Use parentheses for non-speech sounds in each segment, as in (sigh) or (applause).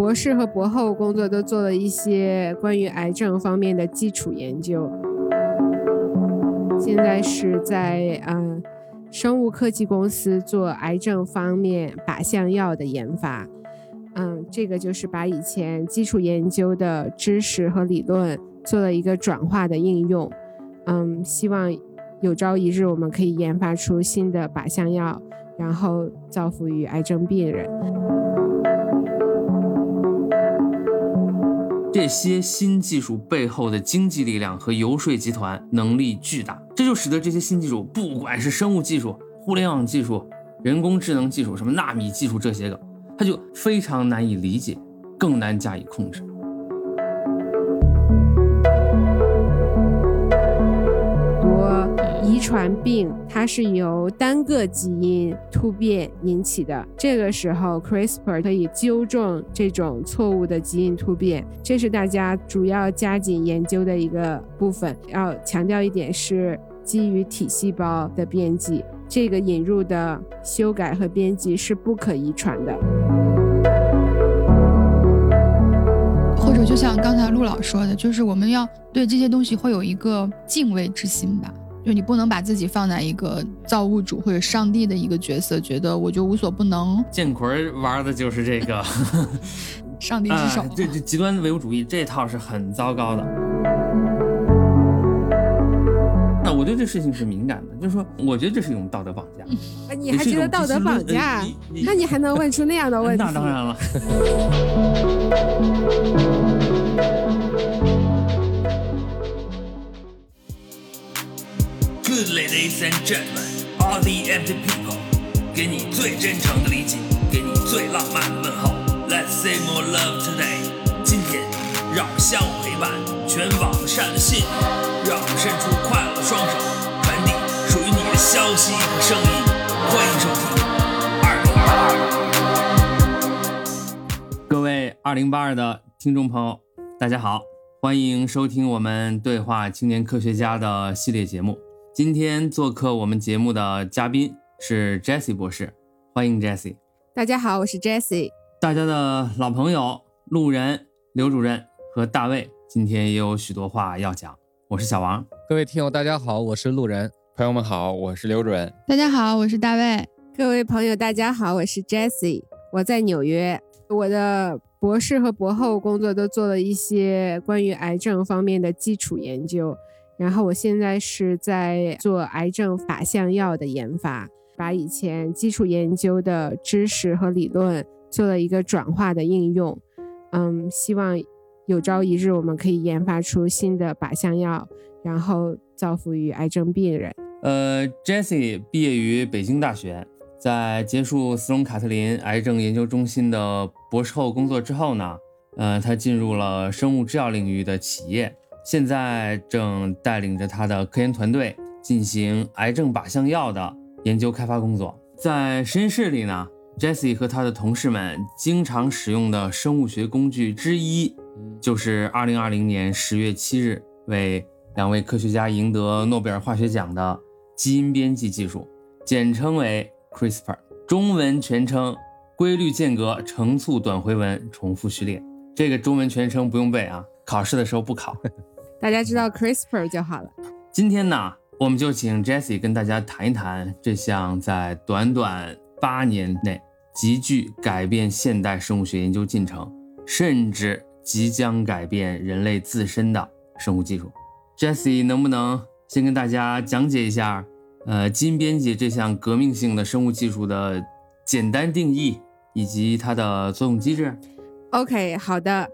博士和博后工作都做了一些关于癌症方面的基础研究。现在是在嗯生物科技公司做癌症方面靶向药的研发。嗯，这个就是把以前基础研究的知识和理论做了一个转化的应用。嗯，希望有朝一日我们可以研发出新的靶向药，然后造福于癌症病人。这些新技术背后的经济力量和游说集团能力巨大，这就使得这些新技术，不管是生物技术、互联网技术、人工智能技术、什么纳米技术这些个，它就非常难以理解，更难加以控制。遗传病它是由单个基因突变引起的，这个时候 CRISPR 可以纠正这种错误的基因突变，这是大家主要加紧研究的一个部分。要强调一点是基于体细胞的编辑，这个引入的修改和编辑是不可遗传的。或者就像刚才陆老说的，就是我们要对这些东西会有一个敬畏之心吧。就你不能把自己放在一个造物主或者上帝的一个角色，觉得我就无所不能。建奎玩的就是这个 (laughs) 上帝之手，这这极端唯物主义这套是很糟糕的。那我对这事情是敏感的，就是说，我觉得这是一种道德绑架。你还觉得道德绑架？那你还能问出那样的问题？(laughs) 那当然了。Ladies and gentlemen, all the empty people，给你最真诚的理解，给你最浪漫的问候。Let's say more love today。今天，让我们相互陪伴，全网善的信，让我们伸出快乐的双手，传递属于你的消息和声音。欢迎收听二零八二。各位二零八二的听众朋友，大家好，欢迎收听我们对话青年科学家的系列节目。今天做客我们节目的嘉宾是 Jessie 博士，欢迎 Jessie。大家好，我是 Jessie。大家的老朋友路人刘主任和大卫今天也有许多话要讲。我是小王。各位听友，大家好，我是路人。朋友们好，我是刘主任。大家好，我是大卫。各位朋友，大家好，我是 Jessie。我在纽约，我的博士和博后工作都做了一些关于癌症方面的基础研究。然后我现在是在做癌症靶向药的研发，把以前基础研究的知识和理论做了一个转化的应用。嗯，希望有朝一日我们可以研发出新的靶向药，然后造福于癌症病人。呃，Jessie 毕业于北京大学，在结束斯隆卡特林癌症研究中心的博士后工作之后呢，呃，他进入了生物制药领域的企业。现在正带领着他的科研团队进行癌症靶向药的研究开发工作。在实验室里呢，Jesse 和他的同事们经常使用的生物学工具之一，就是2020年10月7日为两位科学家赢得诺贝尔化学奖的基因编辑技术，简称为 CRISPR，中文全称规律间隔成簇短回文重复序列。这个中文全称不用背啊，考试的时候不考。(laughs) 大家知道 CRISPR 就好了。今天呢，我们就请 Jessie 跟大家谈一谈这项在短短八年内急剧改变现代生物学研究进程，甚至即将改变人类自身的生物技术。Jessie 能不能先跟大家讲解一下，呃，基因编辑这项革命性的生物技术的简单定义以及它的作用机制？OK，好的。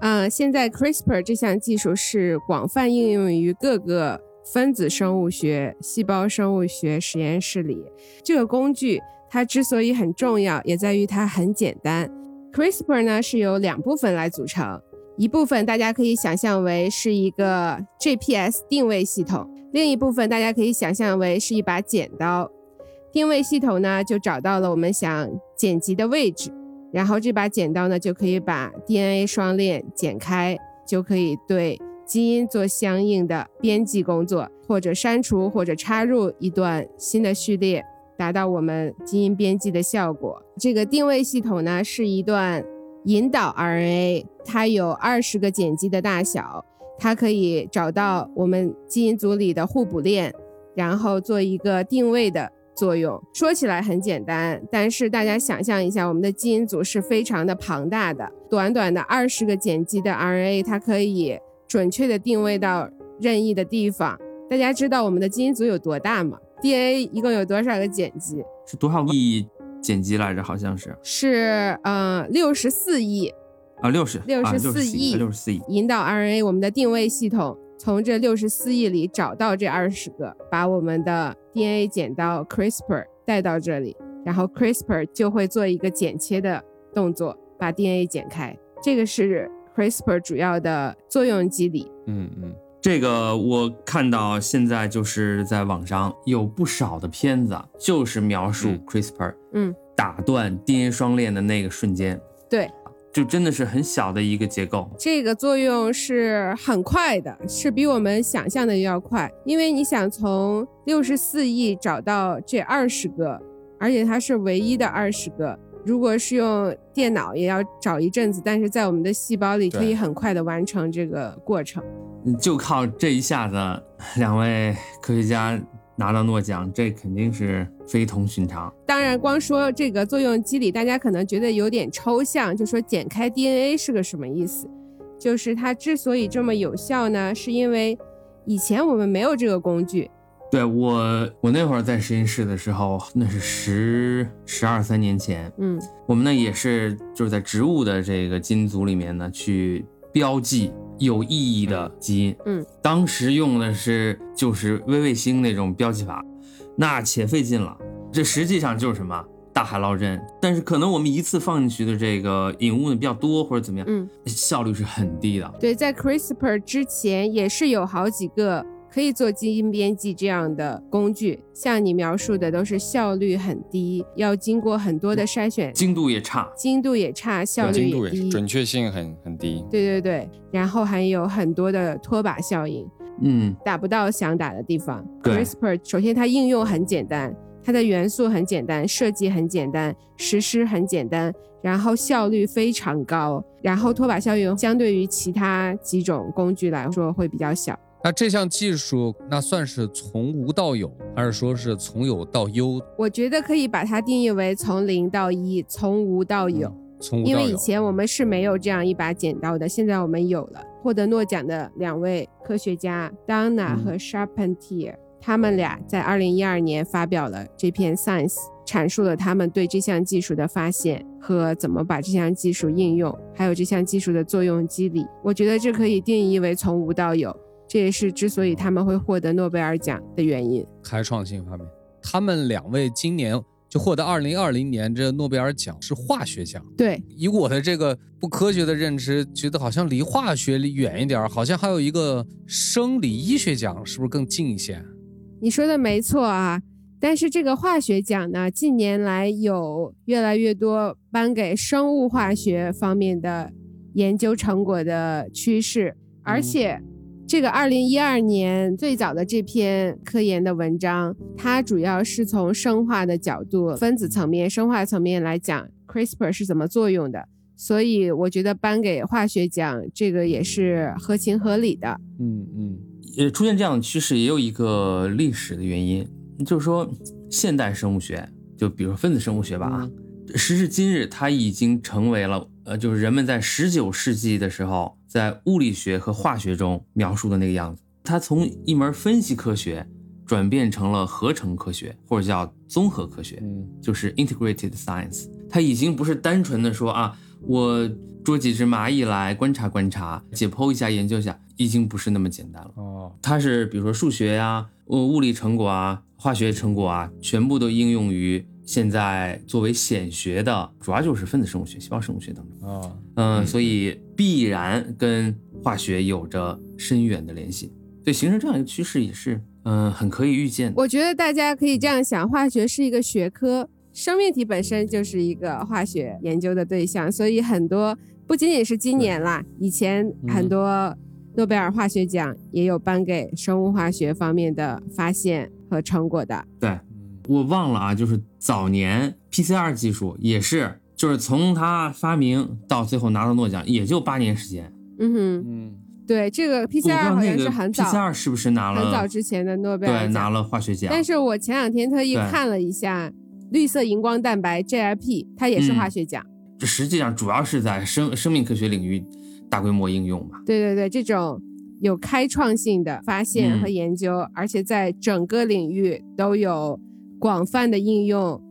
嗯，现在 CRISPR 这项技术是广泛应用于各个分子生物学、细胞生物学实验室里。这个工具它之所以很重要，也在于它很简单。CRISPR 呢是由两部分来组成，一部分大家可以想象为是一个 GPS 定位系统，另一部分大家可以想象为是一把剪刀。定位系统呢就找到了我们想剪辑的位置。然后这把剪刀呢，就可以把 DNA 双链剪开，就可以对基因做相应的编辑工作，或者删除或者插入一段新的序列，达到我们基因编辑的效果。这个定位系统呢，是一段引导 RNA，它有二十个碱基的大小，它可以找到我们基因组里的互补链，然后做一个定位的作用。说起来很简单，但是大家想象一下，我们的基因组是非常的庞大的，短短的二十个碱基的 RNA，它可以准确的定位到任意的地方。大家知道我们的基因组有多大吗？DNA 一共有多少个碱基？是多少亿碱基来着？好像是是呃六十四亿。啊，六十六十四亿，六十四亿。引导 RNA，我们的定位系统从这六十四亿里找到这二十个，把我们的 DNA 剪到 CRISPR 带到这里，然后 CRISPR 就会做一个剪切的动作，把 DNA 剪开。这个是 CRISPR 主要的作用机理。嗯嗯。这个我看到现在就是在网上有不少的片子，就是描述 CRISPR，嗯，打断 DNA 双链的那个瞬间，对，就真的是很小的一个结构。这个作用是很快的，是比我们想象的要快，因为你想从六十四亿找到这二十个，而且它是唯一的二十个。如果是用电脑，也要找一阵子，但是在我们的细胞里可以很快的完成这个过程。就靠这一下子，两位科学家拿到诺奖，这肯定是非同寻常。当然，光说这个作用机理，大家可能觉得有点抽象。就说剪开 DNA 是个什么意思？就是它之所以这么有效呢，是因为以前我们没有这个工具。对我，我那会儿在实验室的时候，那是十十二三年前。嗯，我们呢也是就是在植物的这个基因组里面呢去标记有意义的基因。嗯，当时用的是就是微卫星那种标记法，那且费劲了。这实际上就是什么大海捞针，但是可能我们一次放进去的这个引物呢比较多或者怎么样，嗯，效率是很低的。对，在 CRISPR 之前也是有好几个。可以做基因编辑这样的工具，像你描述的都是效率很低，要经过很多的筛选，精度也差，精度也差，效率也低，准确性很很低。对对对，然后还有很多的拖把效应，嗯，打不到想打的地方。，CRISPR 首先它应用很简单，它的元素很简单，设计很简单，实施很简单，然后效率非常高，然后拖把效应相对于其他几种工具来说会比较小。那这项技术，那算是从无到有，还是说是从有到优？我觉得可以把它定义为从零到一，从无到有。从无到有。因为以前我们是没有这样一把剪刀的，现在我们有了。获得诺奖的两位科学家 Donna 和 Sharpentier，他们俩在二零一二年发表了这篇 Science，阐述了他们对这项技术的发现和怎么把这项技术应用，还有这项技术的作用机理。我觉得这可以定义为从无到有。这也是之所以他们会获得诺贝尔奖的原因。开创性方面，他们两位今年就获得二零二零年这诺贝尔奖是化学奖。对，以我的这个不科学的认知，觉得好像离化学离远一点，好像还有一个生理医学奖，是不是更近一些？你说的没错啊，但是这个化学奖呢，近年来有越来越多颁给生物化学方面的研究成果的趋势，而且。这个二零一二年最早的这篇科研的文章，它主要是从生化的角度、分子层面、生化层面来讲 CRISPR 是怎么作用的，所以我觉得颁给化学奖这个也是合情合理的。嗯嗯，也出现这样的趋势也有一个历史的原因，就是说现代生物学，就比如分子生物学吧啊，时至今日它已经成为了。呃，就是人们在十九世纪的时候，在物理学和化学中描述的那个样子。它从一门分析科学转变成了合成科学，或者叫综合科学，嗯，就是 integrated science。它已经不是单纯的说啊，我捉几只蚂蚁来观察观察，解剖一下研究一下，已经不是那么简单了。哦，它是比如说数学呀、物物理成果啊、化学成果啊，全部都应用于。现在作为显学的，主要就是分子生物学、细胞生物学当中啊，嗯，所以必然跟化学有着深远的联系，所以形成这样一个趋势也是，嗯，很可以预见。我觉得大家可以这样想，化学是一个学科，生命体本身就是一个化学研究的对象，所以很多不仅仅是今年啦，以前很多诺贝尔化学奖也有颁给生物化学方面的发现和成果的。对。我忘了啊，就是早年 PCR 技术也是就是从他发明到最后拿到诺奖，也就八年时间。嗯哼，嗯，对，这个 PCR 好像是很早 PCR 是不是拿了很早之前的诺贝尔对，拿。了化学奖。但是我前两天特意看了一下绿色荧光蛋白 GIP，它也是嗯化学奖。这实际上主要是在生生命科学领域大规模应用嘛。对对对，这种有开创性的发现和嗯研究，而且在整个领域都有广泛的应用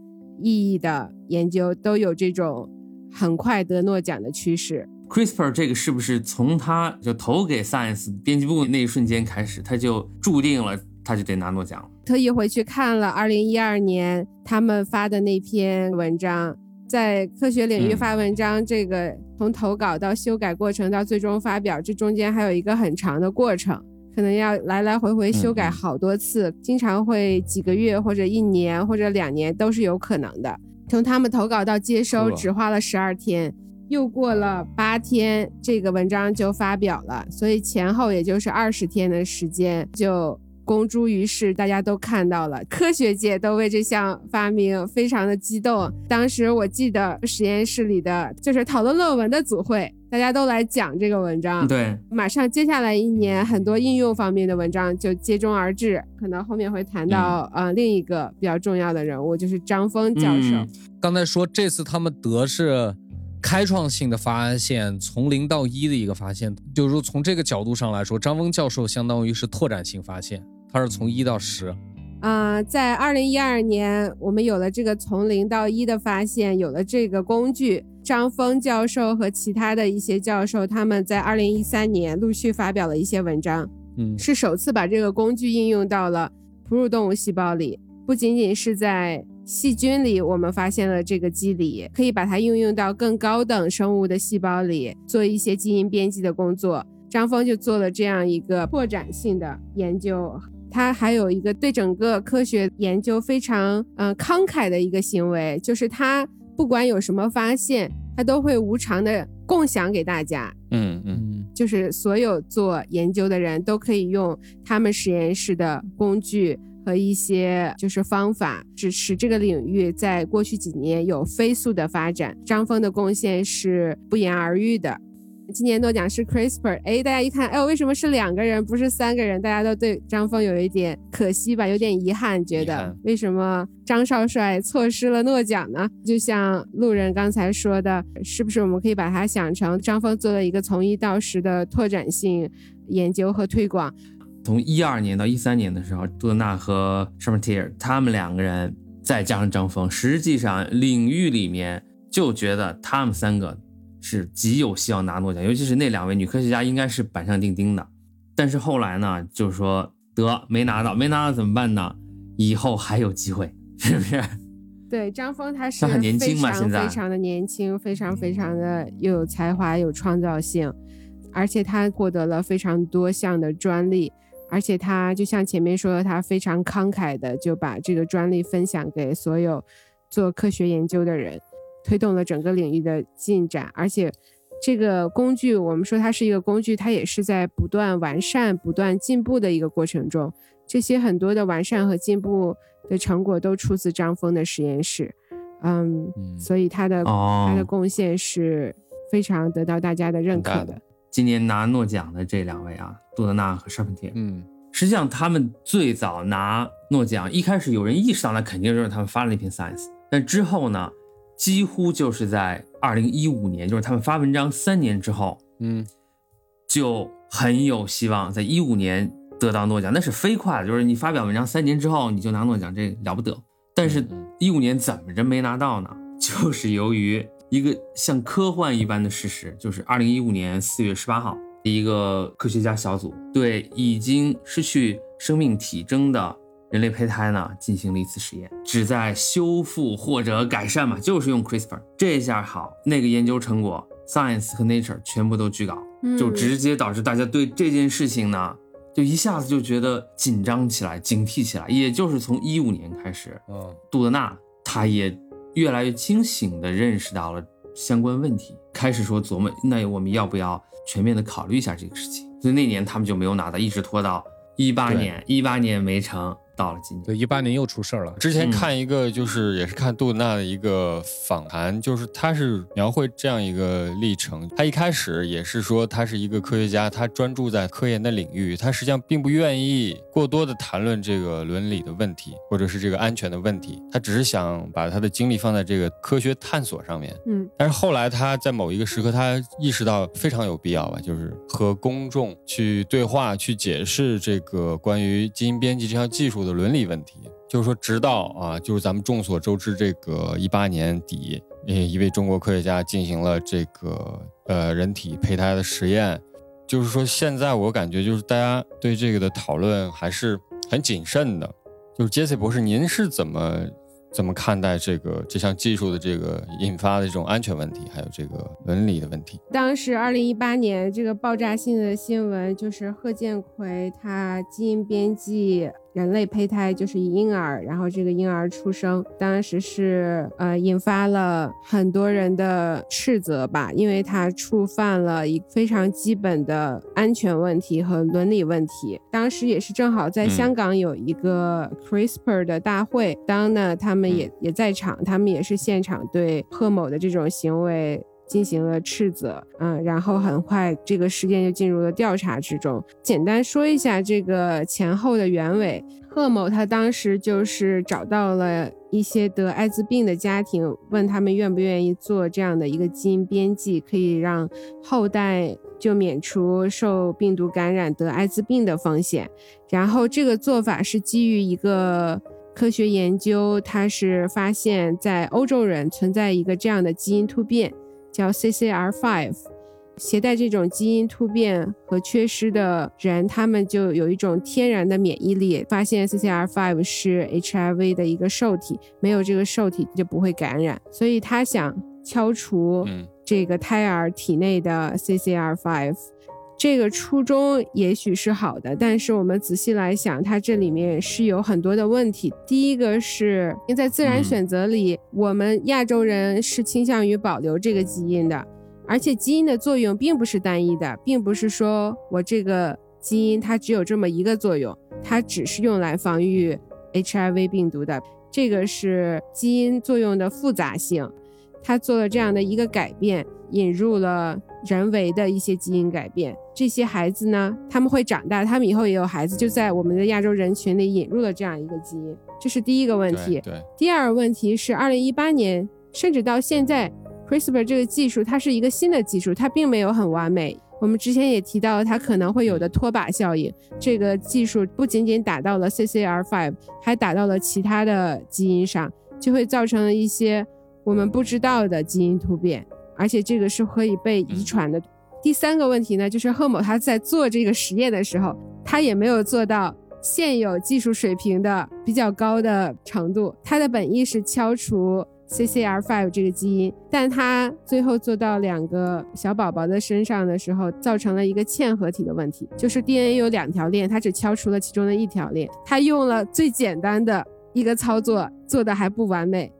意义的研究，都有这种很快得诺奖的趋势。CRISPR 这个是不是从他就投给 Science 编辑部那一瞬间开始，他就注定了他就得拿诺奖了？特意回去看了二零一二年他们发的那篇文章，在科学领域嗯发文章，这个从投稿到修改过程到最终发表，这中间还有一个很长的过程，可能要来来回回修改好多次，经常会几个月或者一年或者两年都是有可能的。从他们投稿到接收只花了十二天，又过了八天，这个文章就发表了，所以前后也就是二十天的时间就公诸于世，大家都看到了，科学界都为这项发明非常的激动。当时我记得实验室里的就是讨论论文的组会，大家都来讲这个文章。对，马上接下来一年，很多应用方面的文章就接踵而至，可能后面会谈到、呃另一个比较重要的人物，就是张峰教授。嗯刚才说这次他们得是开创性的发现，从零到一的一个发现，就是说从这个角度上来说，张峰教授相当于是拓展性发现，他是从一到十。啊、在二零一二年，我们有了这个从零到一的发现，有了这个工具。张峰教授和其他的一些教授，他们在二零一三年陆续发表了一些文章，嗯，是首次把这个工具应用到了哺乳动物细胞里，不仅仅是在细菌里，我们发现了这个机理，可以把它应用到更高等生物的细胞里，做一些基因编辑的工作。张峰就做了这样一个拓展性的研究，他还有一个对整个科学研究非常嗯、呃慷慨的一个行为，就是他不管有什么发现，他都会无偿的共享给大家。嗯嗯嗯就是所有做研究的人都可以用他们实验室的工具和一些就是方法，支持这个领域在过去几年有飞速的发展。张峰的贡献是不言而喻的。今年诺奖是 CRISPR，哎，大家一看，哎呦，为什么是两个人，不是三个人？大家都对张峰有一点可惜吧，有点遗憾，觉得为什么张少帅错失了诺奖呢？就像路人刚才说的，是不是我们可以把它想成张峰做了一个从一到十的拓展性研究和推广？从一二年到一三年的时候，杜德纳和 s h a m a t i e r 他们两个人再加上张峰，实际上领域里面就觉得他们三个是极有希望拿诺奖，尤其是那两位女科学家应该是板上钉钉的。但是后来呢，就是说得没拿到，没拿到怎么办呢？以后还有机会，是不是？(laughs) 对，张峰他是他很年轻嘛现在非常的年轻，非常非常的又有才华，有创造性，而且他获得了非常多项的专利，而且他就像前面说的，他非常慷慨的就把这个专利分享给所有做科学研究的人，推动了整个领域的进展，而且。这个工具，我们说它是一个工具，它也是在不断完善、不断进步的一个过程中。这些很多的完善和进步的成果都出自张峰的实验室，嗯，嗯所以他的、哦他的贡献是非常得到大家的认可的。今年拿诺奖的这两位啊，杜德纳和 e i e r 嗯实际上他们最早拿诺奖，一开始有人意识到那肯定就是他们发了那篇 Science，但之后呢，几乎就是在二零一五年，就是他们发文章三年之后，嗯就很有希望在一五年得到诺奖，那是飞快的，就是你发表文章三年之后你就拿诺奖，这了不得。但是嗯一五年怎么着没拿到呢？(laughs) 就是由于一个像科幻一般的事实，就是二零一五年四月十八号，一个科学家小组对已经失去生命体征的人类胚胎呢进行了一次实验，旨在修复或者改善嘛，就是用 CRISPR。这下好，那个研究成果 Science 和 Nature 全部都拒稿，嗯就直接导致大家对这件事情呢，就一下子就觉得紧张起来、警惕起来。也就是从一五年开始，嗯杜德纳他也越来越清醒地认识到了相关问题，开始说琢磨，那我们要不要全面的考虑一下这个事情？所以那年他们就没有拿到，一直拖到一八年，一八年没成，到了今年。对，一八年又出事儿了。之前看一个，就是也是看杜娜的一个访谈，就是他是描绘这样一个历程。他一开始也是说他是一个科学家，他专注在科研的领域，他实际上并不愿意过多的谈论这个伦理的问题，或者是这个安全的问题。他只是想把他的精力放在这个科学探索上面。嗯，但是后来他在某一个时刻，他意识到非常有必要吧，就是和公众去对话，去解释这个关于基因编辑这项技术的伦理问题。就是说，直到啊，就是咱们众所周知，这个一八年底，呃，一位中国科学家进行了这个呃人体胚胎的实验。就是说，现在我感觉就是大家对这个的讨论还是很谨慎的。就是杰西博士，您是怎么怎么看待这个这项技术的这个引发的这种安全问题，还有这个伦理的问题？当时二零一八年这个爆炸性的新闻就是贺建奎他基因编辑人类胚胎，就是婴儿，然后这个婴儿出生，当时是呃引发了很多人的斥责吧，因为他触犯了一非常基本的安全问题和伦理问题。当时也是正好在嗯香港有一个 CRISPR 的大会，当呢他们也、也在场，他们也是现场对贺某的这种行为。进行了斥责，嗯，然后很快这个事件就进入了调查之中。简单说一下这个前后的原委，贺某他当时就是找到了一些得艾滋病的家庭，问他们愿不愿意做这样的一个基因编辑，可以让后代就免除受病毒感染得艾滋病的风险。然后这个做法是基于一个。科学研究，它是发现，在欧洲人存在一个这样的基因突变，叫 CCR5，携带这种基因突变和缺失的人，他们就有一种天然的免疫力。发现 CCR5 是 HIV 的一个受体，没有这个受体就不会感染。所以他想敲除嗯这个胎儿体内的 CCR5。这个初衷也许是好的，但是我们仔细来想，它这里面是有很多的问题。第一个是，因为在自然嗯选择里，我们亚洲人是倾向于保留这个基因的，而且基因的作用并不是单一的，并不是说我这个基因它只有这么一个作用，它只是用来防御 HIV 病毒的。这个是基因作用的复杂性，它做了这样的一个改变，引入了人为的一些基因改变。这些孩子呢，他们会长大，他们以后也有孩子，就在我们的亚洲人群里引入了这样一个基因，这是第一个问题。对对，第二个问题是，二零一八年甚至到现在，CRISPR 这个技术它是一个新的技术，它并没有很完美。我们之前也提到，它可能会有的拖把效应。这个技术不仅仅打到了 CCR5，还打到了其他的基因上，就会造成了一些我们不知道的基因突变，而且这个是可以被遗传的。第三个问题呢，就是贺某他在做这个实验的时候，他也没有做到现有技术水平的比较高的程度。他的本意是敲除 CCR5 这个基因，但他最后做到两个小宝宝的身上的时候，造成了一个嵌合体的问题，就是 DNA 有两条链，他只敲除了其中的一条链。他用了最简单的一个操作，做的还不完美。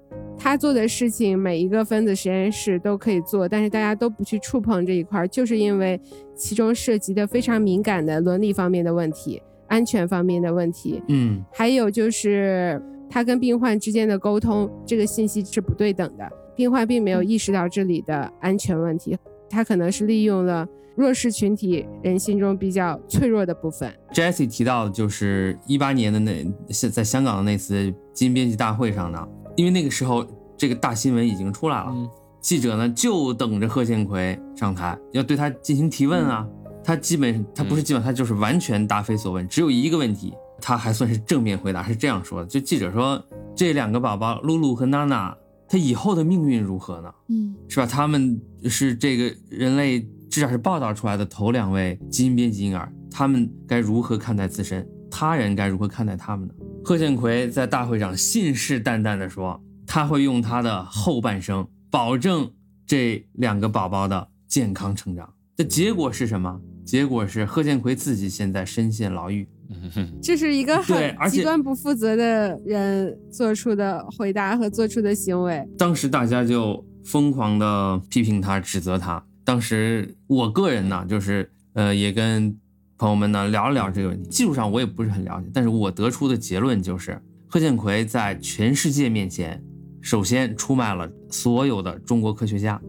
他做的事情，每一个分子实验室都可以做，但是大家都不去触碰这一块，就是因为其中涉及的非常敏感的伦理方面的问题、安全方面的问题，嗯。还有就是他跟病患之间的沟通，这个信息是不对等的，病患并没有意识到这里的安全问题，他可能是利用了弱势群体人心中比较脆弱的部分。，Jesse 提到的就是一八年的那是在香港的那次基因编辑大会上呢，因为那个时候这个大新闻已经出来了，嗯记者呢就等着贺建奎上台，要对他进行提问啊。他基本他不是基本，他就是完全答非所问，只有一个问题，他还算是正面回答，是这样说的：就记者说这两个宝宝露露和娜娜，他以后的命运如何呢？嗯是吧？他们是这个人类至少是报道出来的头两位基因编辑婴儿，他们该如何看待自身？他人该如何看待他们呢？贺建奎在大会上信誓旦旦地说，他会用他的后半生保证这两个宝宝的健康成长。的结果是什么？结果是贺建奎自己现在深陷牢狱。(laughs) 这是一个对而且很极端不负责的人做出的回答和做出的行为。当时大家就疯狂的批评他、指责他。当时我个人呢，就是呃，也跟朋友们呢聊一聊这个问题。技术上我也不是很了解，但是我得出的结论就是，贺建奎在全世界面前，首先出卖了所有的中国科学家，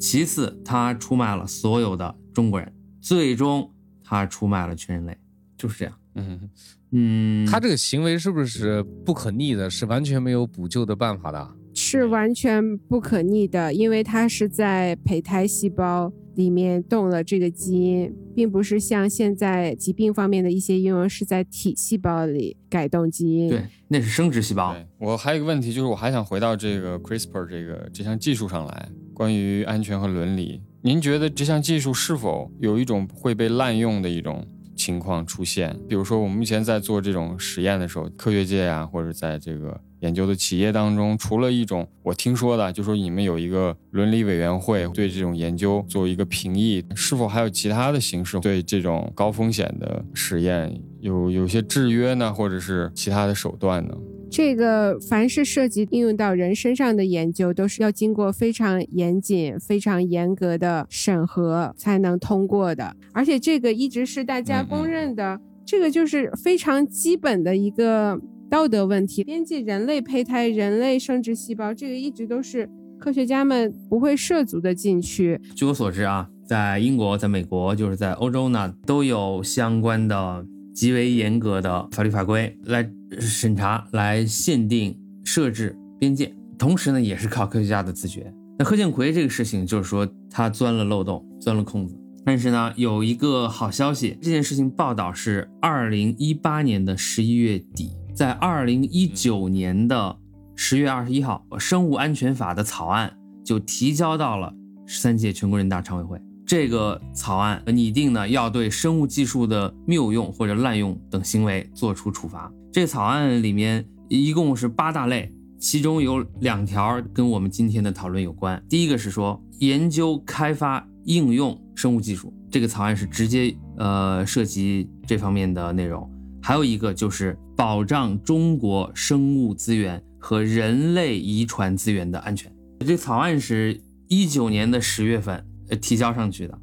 其次他出卖了所有的中国人，最终他出卖了全人类，就是这样。嗯，嗯，他这个行为是不是不可逆的？是完全没有补救的办法的？是完全不可逆的，因为它是在胚胎细胞里面动了这个基因，并不是像现在疾病方面的一些应用是在体细胞里改动基因。对，那是生殖细胞。对我还有一个问题，就是我还想回到这个 CRISPR 这个这项技术上来，关于安全和伦理，您觉得这项技术是否有一种会被滥用的一种情况出现？比如说，我们目前在做这种实验的时候，科学界啊，或者在这个研究的企业当中，除了一种我听说的，就说你们有一个伦理委员会对这种研究做一个评议，是否还有其他的形式对这种高风险的实验有有些制约呢，或者是其他的手段呢？这个凡是涉及应用到人身上的研究，都是要经过非常严谨、非常严格的审核才能通过的。而且这个一直是大家公认的，这个就是非常基本的一个道德问题。编辑人类胚胎、人类生殖细胞，这个一直都是科学家们不会涉足的禁区。据我所知啊，在英国、在美国，就是在欧洲呢，都有相关的极为严格的法律法规来审查、来限定、设置边界。同时呢，也是靠科学家的自觉。那贺建奎这个事情，就是说他钻了漏洞，钻了空子。但是呢，有一个好消息，这件事情报道是二零一八年的十一月底，在二零一九年的十月二十一号，生物安全法的草案就提交到了十三届全国人大常委会。这个草案拟定呢，要对生物技术的谬用或者滥用等行为作出处罚。这草案里面一共是八大类，其中有两条跟我们今天的讨论有关。第一个是说研究、开发、应用生物技术，这个草案是直接呃涉及这方面的内容。还有一个就是保障中国生物资源和人类遗传资源的安全。这草案是一九年的十月份呃提交上去的，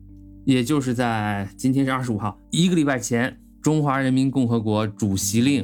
也就是在今天是二十五号，一个礼拜前，《中华人民共和国主席令》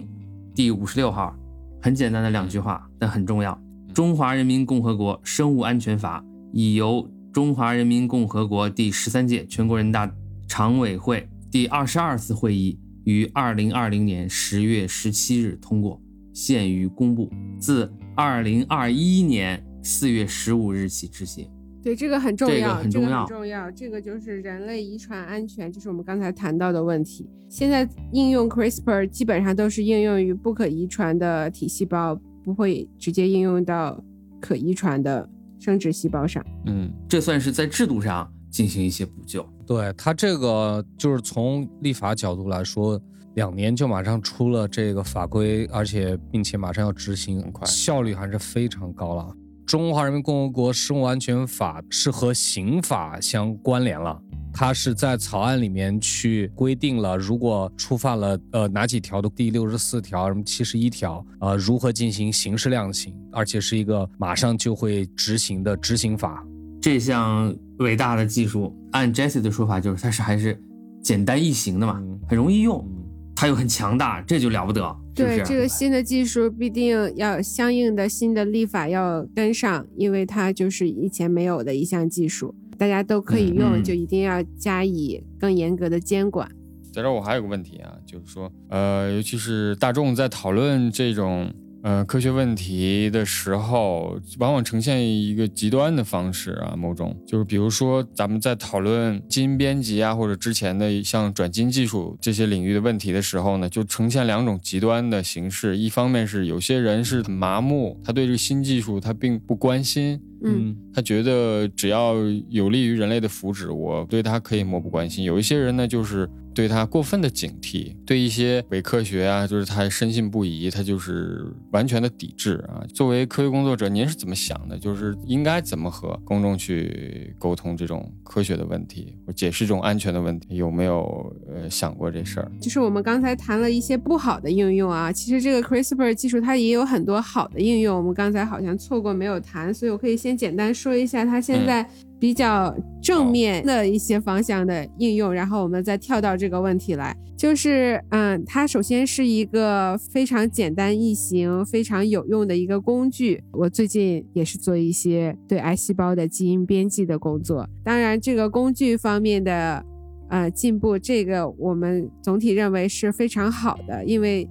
第五十六号，很简单的两句话，但很重要。中华人民共和国生物安全法已由中华人民共和国第十三届全国人大常委会第二十二次会议于二零二零年十月十七日通过，现于公布，自二零二一年四月十五日起执行。对，这个很重要这个，很重要重要。这个就是人类遗传安全，就是我们刚才谈到的问题。现在应用 CRISPR 基本上都是应用于不可遗传的体细胞，不会直接应用到可遗传的生殖细胞上。嗯，这算是在制度上进行一些补救。对它这个就是从立法角度来说，两年就马上出了这个法规，而且并且马上要执行，很快效率还是非常高了。中华人民共和国生物安全法是和刑法相关联了。它是在草案里面去规定了，如果触犯了呃哪几条的第六十四条、什么七十一条，呃如何进行刑事量刑，而且是一个马上就会执行的执行法。这项伟大的技术，按 Jesse 的说法，就是它是还是简单易行的嘛，嗯很容易用，它又很强大，这就了不得，对？这个新的技术，必定要相应的新的立法要跟上，因为它就是以前没有的一项技术，大家都可以用，就一定要加以更严格的监管。在这儿我还有个问题啊，就是说，呃，尤其是大众在讨论这种呃科学问题的时候，往往呈现一个极端的方式啊，某种就是比如说咱们在讨论基因编辑啊，或者之前的像转基因技术这些领域的问题的时候呢，就呈现两种极端的形式。一方面是有些人是很麻木，他对这个新技术他并不关心，嗯，他觉得只要有利于人类的福祉，我对他可以漠不关心。有一些人呢，就是对他过分的警惕，对一些伪科学啊，就是他深信不疑，他就是完全的抵制啊。作为科学工作者，您是怎么想的？就是应该怎么和公众去沟通这种科学的问题，或解释这种安全的问题？有没有呃想过这事儿？就是我们刚才谈了一些不好的应用啊，其实这个 CRISPR 技术它也有很多好的应用，我们刚才好像错过没有谈，所以我可以先简单说一下它现在比较正面的一些方向的应用，然后我们再跳到这个问题来，就是嗯，它首先是一个非常简单易行、非常有用的一个工具。我最近也是做一些对癌细胞的基因编辑的工作，当然这个工具方面的呃进步，这个我们总体认为是非常好的，因为。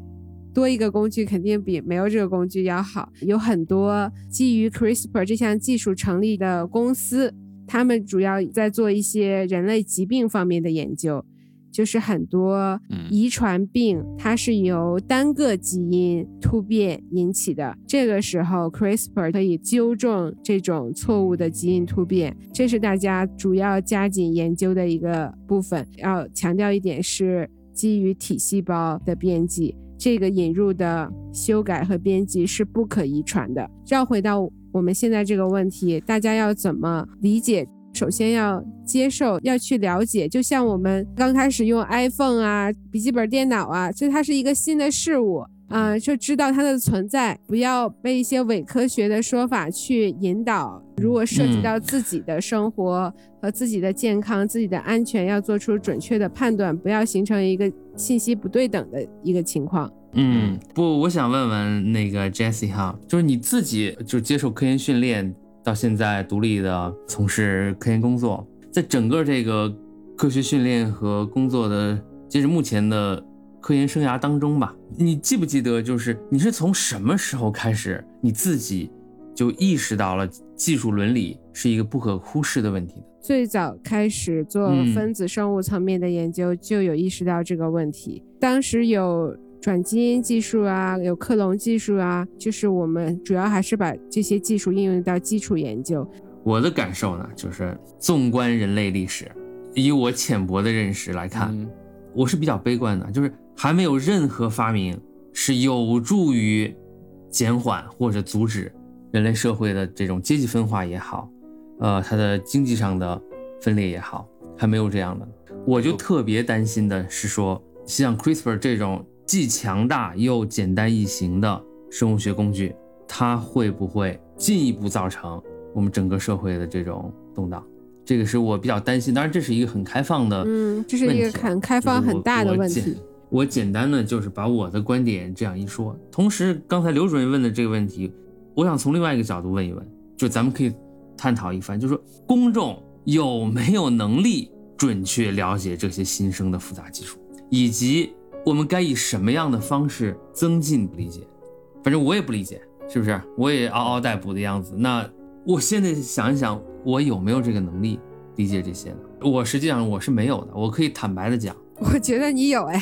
多一个工具肯定比没有这个工具要好。有很多基于 CRISPR 这项技术成立的公司，他们主要在做一些人类疾病方面的研究，就是很多遗传病，它是由单个基因突变引起的。这个时候，CRISPR 可以纠正这种错误的基因突变，这是大家主要加紧研究的一个部分。要强调一点是基于体细胞的编辑。这个引入的修改和编辑是不可遗传的。绕回到我们现在这个问题，大家要怎么理解？首先要接受，要去了解。就像我们刚开始用 iPhone 啊、笔记本电脑啊，就它是一个新的事物。啊，就知道它的存在，不要被一些伪科学的说法去引导。如果涉及到自己的生活和自己的健康、自己的安全，要做出准确的判断，不要形成一个信息不对等的一个情况。嗯，不，我想问问那个 Jessie 哈，就是你自己就接受科研训练到现在独立的从事科研工作，在整个这个科学训练和工作的截止目前的。科研生涯当中吧，你记不记得，就是你是从什么时候开始，你自己就意识到了技术伦理是一个不可忽视的问题的？最早开始做分子生物层面的研究，就有意识到这个问题。当时有转基因技术啊，有克隆技术啊，就是我们主要还是把这些技术应用到基础研究。我的感受呢，就是纵观人类历史，以我浅薄的认识来看，我是比较悲观的，就是。还没有任何发明是有助于减缓或者阻止人类社会的这种阶级分化也好，呃，它的经济上的分裂也好，还没有这样的。我就特别担心的是说，像 CRISPR 这种既强大又简单易行的生物学工具，它会不会进一步造成我们整个社会的这种动荡？这个是我比较担心。当然，这是一个很开放的，嗯，这是一个很开放很大的问题。我简单的就是把我的观点这样一说，同时刚才刘主任问的这个问题，我想从另外一个角度问一问，就咱们可以探讨一番，就是说公众有没有能力准确了解这些新生的复杂技术，以及我们该以什么样的方式增进理解？反正我也不理解，是不是？我也嗷嗷待哺的样子。那我现在想一想，我有没有这个能力理解这些呢？我实际上我是没有的，我可以坦白的讲，我觉得你有哎。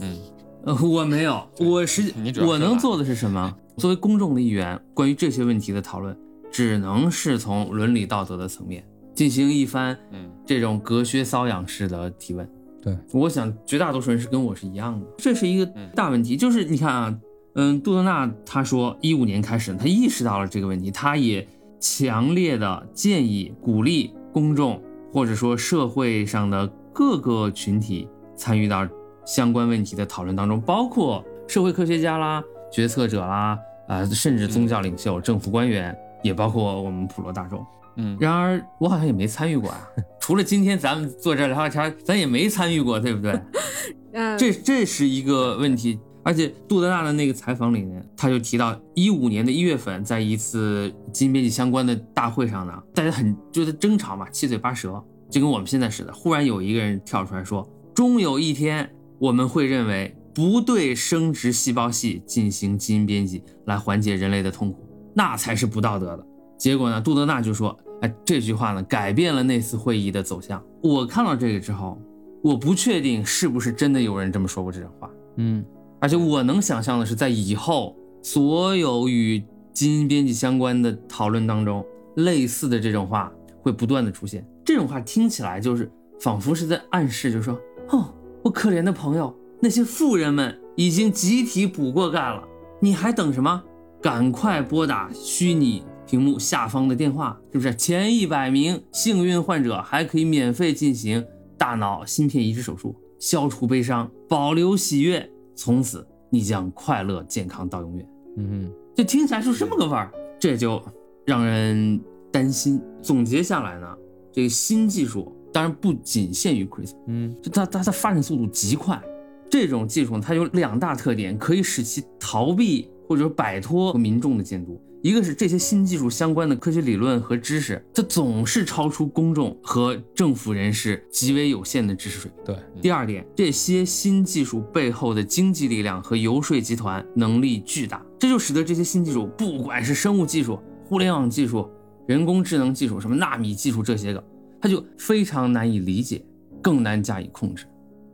嗯，呃，我没有，我实我能做的是什么？作为公众的一员，关于这些问题的讨论，只能是从伦理道德的层面进行一番，嗯，这种隔靴搔痒式的提问。对，我想绝大多数人是跟我是一样的。这是一个大问题，就是你看啊，嗯，杜德纳他说，一五年开始，他意识到了这个问题，他也强烈的建议鼓励公众或者说社会上的各个群体参与到。相关问题的讨论当中，包括社会科学家啦、决策者啦，啊，甚至宗教领袖、政府官员，也包括我们普罗大众。嗯，然而我好像也没参与过啊，(laughs) 除了今天咱们坐这聊聊天，咱也没参与过，对不对？(laughs) 嗯，这这是一个问题。而且杜德纳的那个采访里面，他就提到，一五年的一月份，在一次基因编辑相关的大会上呢，大家很就在争吵嘛，七嘴八舌，就跟我们现在似的。忽然有一个人跳出来说，终有一天。我们会认为不对生殖细胞系进行基因编辑来缓解人类的痛苦，那才是不道德的。结果呢，杜德纳就说：“哎，这句话呢，改变了那次会议的走向。”我看到这个之后，我不确定是不是真的有人这么说过这种话。嗯，而且我能想象的是，在以后所有与基因编辑相关的讨论当中，类似的这种话会不断的出现。这种话听起来就是仿佛是在暗示，就是说，哦。我可怜的朋友，那些富人们已经集体补过钙了，你还等什么？赶快拨打虚拟屏幕下方的电话，是不是？前一百名幸运患者还可以免费进行大脑芯片移植手术，消除悲伤，保留喜悦，从此你将快乐健康到永远。嗯，这听起来是这么个味儿，这就让人担心。总结下来呢？这个新技术当然不仅限于 CRISPR，嗯，就它它它发展速度极快。这种技术它有两大特点，可以使其逃避或者说摆脱民众的监督。一个是这些新技术相关的科学理论和知识，它总是超出公众和政府人士极为有限的知识水平。对，第二点，这些新技术背后的经济力量和游说集团能力巨大，这就使得这些新技术，不管是生物技术、互联网技术、人工智能技术、什么纳米技术这些个，它就非常难以理解，更难加以控制。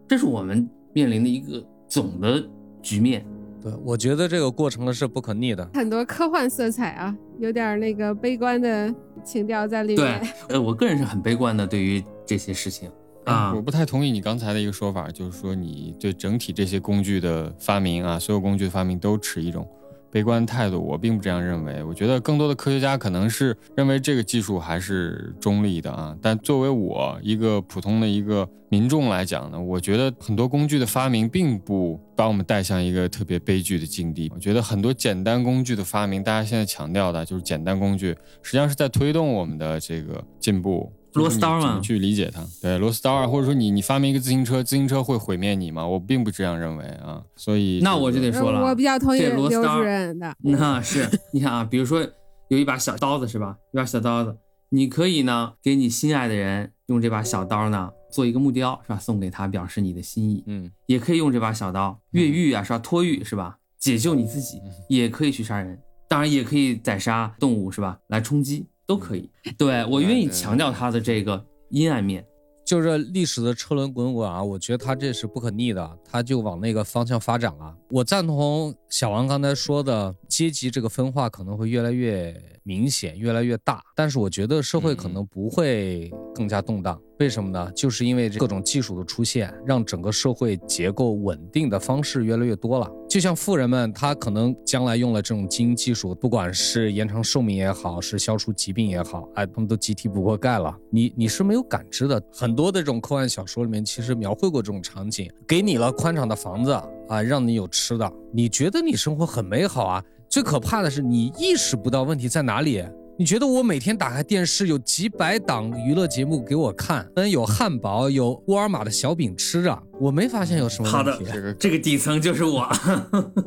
这是我们面临的一个总的局面。对，我觉得这个过程呢是不可逆的。很多科幻色彩啊，有点那个悲观的情调在里对面。，呃，我个人是很悲观的，对于这些事情啊我，不太同意你刚才的一个说法，就是说你对整体这些工具的发明啊，所有工具的发明都持一种悲观态度。我并不这样认为，我觉得更多的科学家可能是认为这个技术还是中立的啊。但作为我一个普通的一个民众来讲呢，我觉得很多工具的发明并不把我们带向一个特别悲剧的境地。我觉得很多简单工具的发明，大家现在强调的就是简单工具，实际上是在推动我们的这个进步。螺丝刀嘛你去理解它？对，螺丝刀啊，或者说你你发明一个自行车，自行车会毁灭你吗？我并不这样认为啊。所以那我就得说了啊，我比较同意这螺丝刀刘主任的。那是你看啊，比如说有一把小刀子是吧？一把小刀子，你可以呢给你心爱的人用这把小刀呢做一个木雕是吧？送给他表示你的心意，嗯，也可以用这把小刀越狱啊是吧？脱狱是吧？解救你自己，也可以去杀人，当然也可以宰杀动物是吧？来充饥都可以。对我愿意强调它的这个阴暗面。就是历史的车轮滚滚啊，我觉得它这是不可逆的，它就往那个方向发展了。我赞同小王刚才说的，阶级这个分化可能会越来越明显，越来越大，但是我觉得社会可能不会更加动荡。为什么呢？就是因为这各种技术的出现，让整个社会结构稳定的方式越来越多了。就像富人们，他可能将来用了这种基因技术，不管是延长寿命也好，是消除疾病也好，哎，他们都集体补过钙了。你你是没有感知的。很多的这种科幻小说里面，其实描绘过这种场景，给你了宽敞的房子啊，让你有吃的，你觉得你生活很美好啊。最可怕的是，你意识不到问题在哪里。你觉得我每天打开电视有几百档娱乐节目给我看，嗯，有汉堡，有沃尔玛的小饼吃着，我没发现有什么好的问题这个这个底层就是我。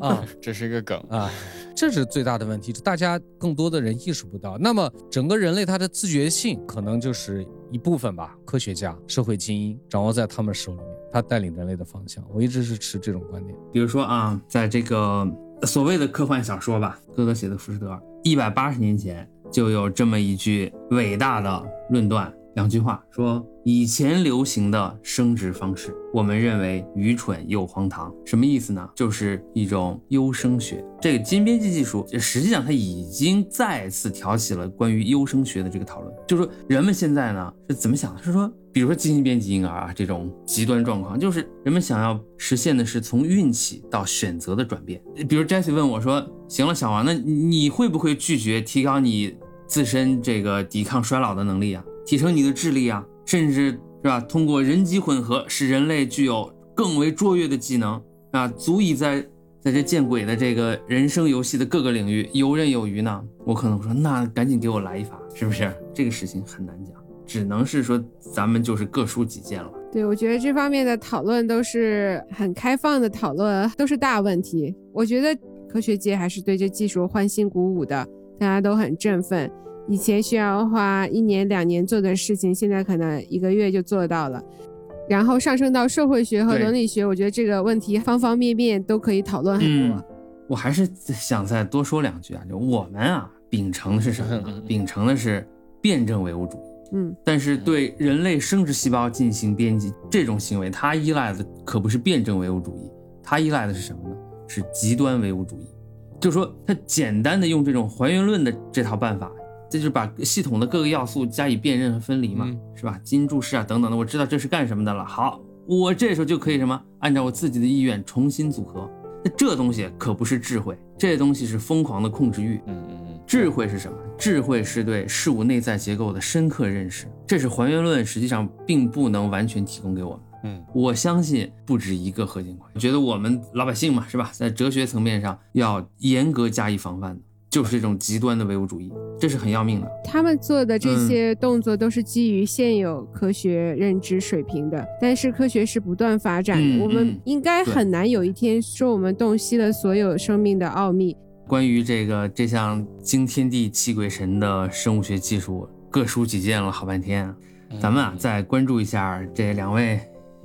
啊。(laughs) 这是一个梗。啊，这是最大的问题，大家更多的人意识不到。那么整个人类他的自觉性可能就是一部分吧，科学家、社会精英掌握在他们手里面，他带领人类的方向。我一直是持这种观点。比如说啊，在这个所谓的科幻小说吧，歌德写的《浮士德》，一百八十年前就有这么一句伟大的论断，两句话说：以前流行的生殖方式，我们认为愚蠢又荒唐。什么意思呢？就是一种优生学。这个基因编辑技术，实际上它已经再次挑起了关于优生学的这个讨论。就是说，人们现在呢是怎么想的？是说，比如说基因编辑婴儿啊这种极端状况，就是人们想要实现的是从运气到选择的转变。比如 Jesse 问我说：“行了，小王，那你会不会拒绝提高你自身这个抵抗衰老的能力啊，提升你的智力啊，甚至是吧，通过人机混合使人类具有更为卓越的技能啊，足以在在这见鬼的这个人生游戏的各个领域游刃有余呢？我可能说，那赶紧给我来一发，是不是？这个事情很难讲，只能是说咱们就是各抒己见了。对，我觉得这方面的讨论都是很开放的讨论，都是大问题。我觉得科学界还是对这技术欢欣鼓舞的，大家都很振奋。以前需要花一年两年做的事情，现在可能一个月就做到了。然后上升到社会学和伦理学，我觉得这个问题方方面面都可以讨论很多。嗯我还是想再多说两句啊，就我们啊，秉承的是什么？秉承的是辩证唯物主义。嗯但是对人类生殖细胞进行编辑这种行为，它依赖的可不是辩证唯物主义，它依赖的是什么呢？是极端唯物主义。就说，它简单的用这种还原论的这套办法，这就是把系统的各个要素加以辨认和分离嘛，嗯是吧？基因注释啊等等的，我知道这是干什么的了。好，我这时候就可以什么，按照我自己的意愿重新组合。那这东西可不是智慧，这东西是疯狂的控制欲。嗯嗯嗯，智慧是什么？智慧是对事物内在结构的深刻认识，这是还原论实际上并不能完全提供给我们。嗯，我相信不止一个核心块，觉得我们老百姓嘛，是吧？在哲学层面上要严格加以防范的。就是这种极端的唯物主义，这是很要命的。他们做的这嗯些动作都是基于现有科学认知水平的，但是科学是不断发展的，嗯我们嗯应该很难有一天说我们洞悉了所有生命的奥秘。关于这个这项惊天地泣鬼神的生物学技术，各抒己见了好半天啊。咱们啊，再关注一下这两位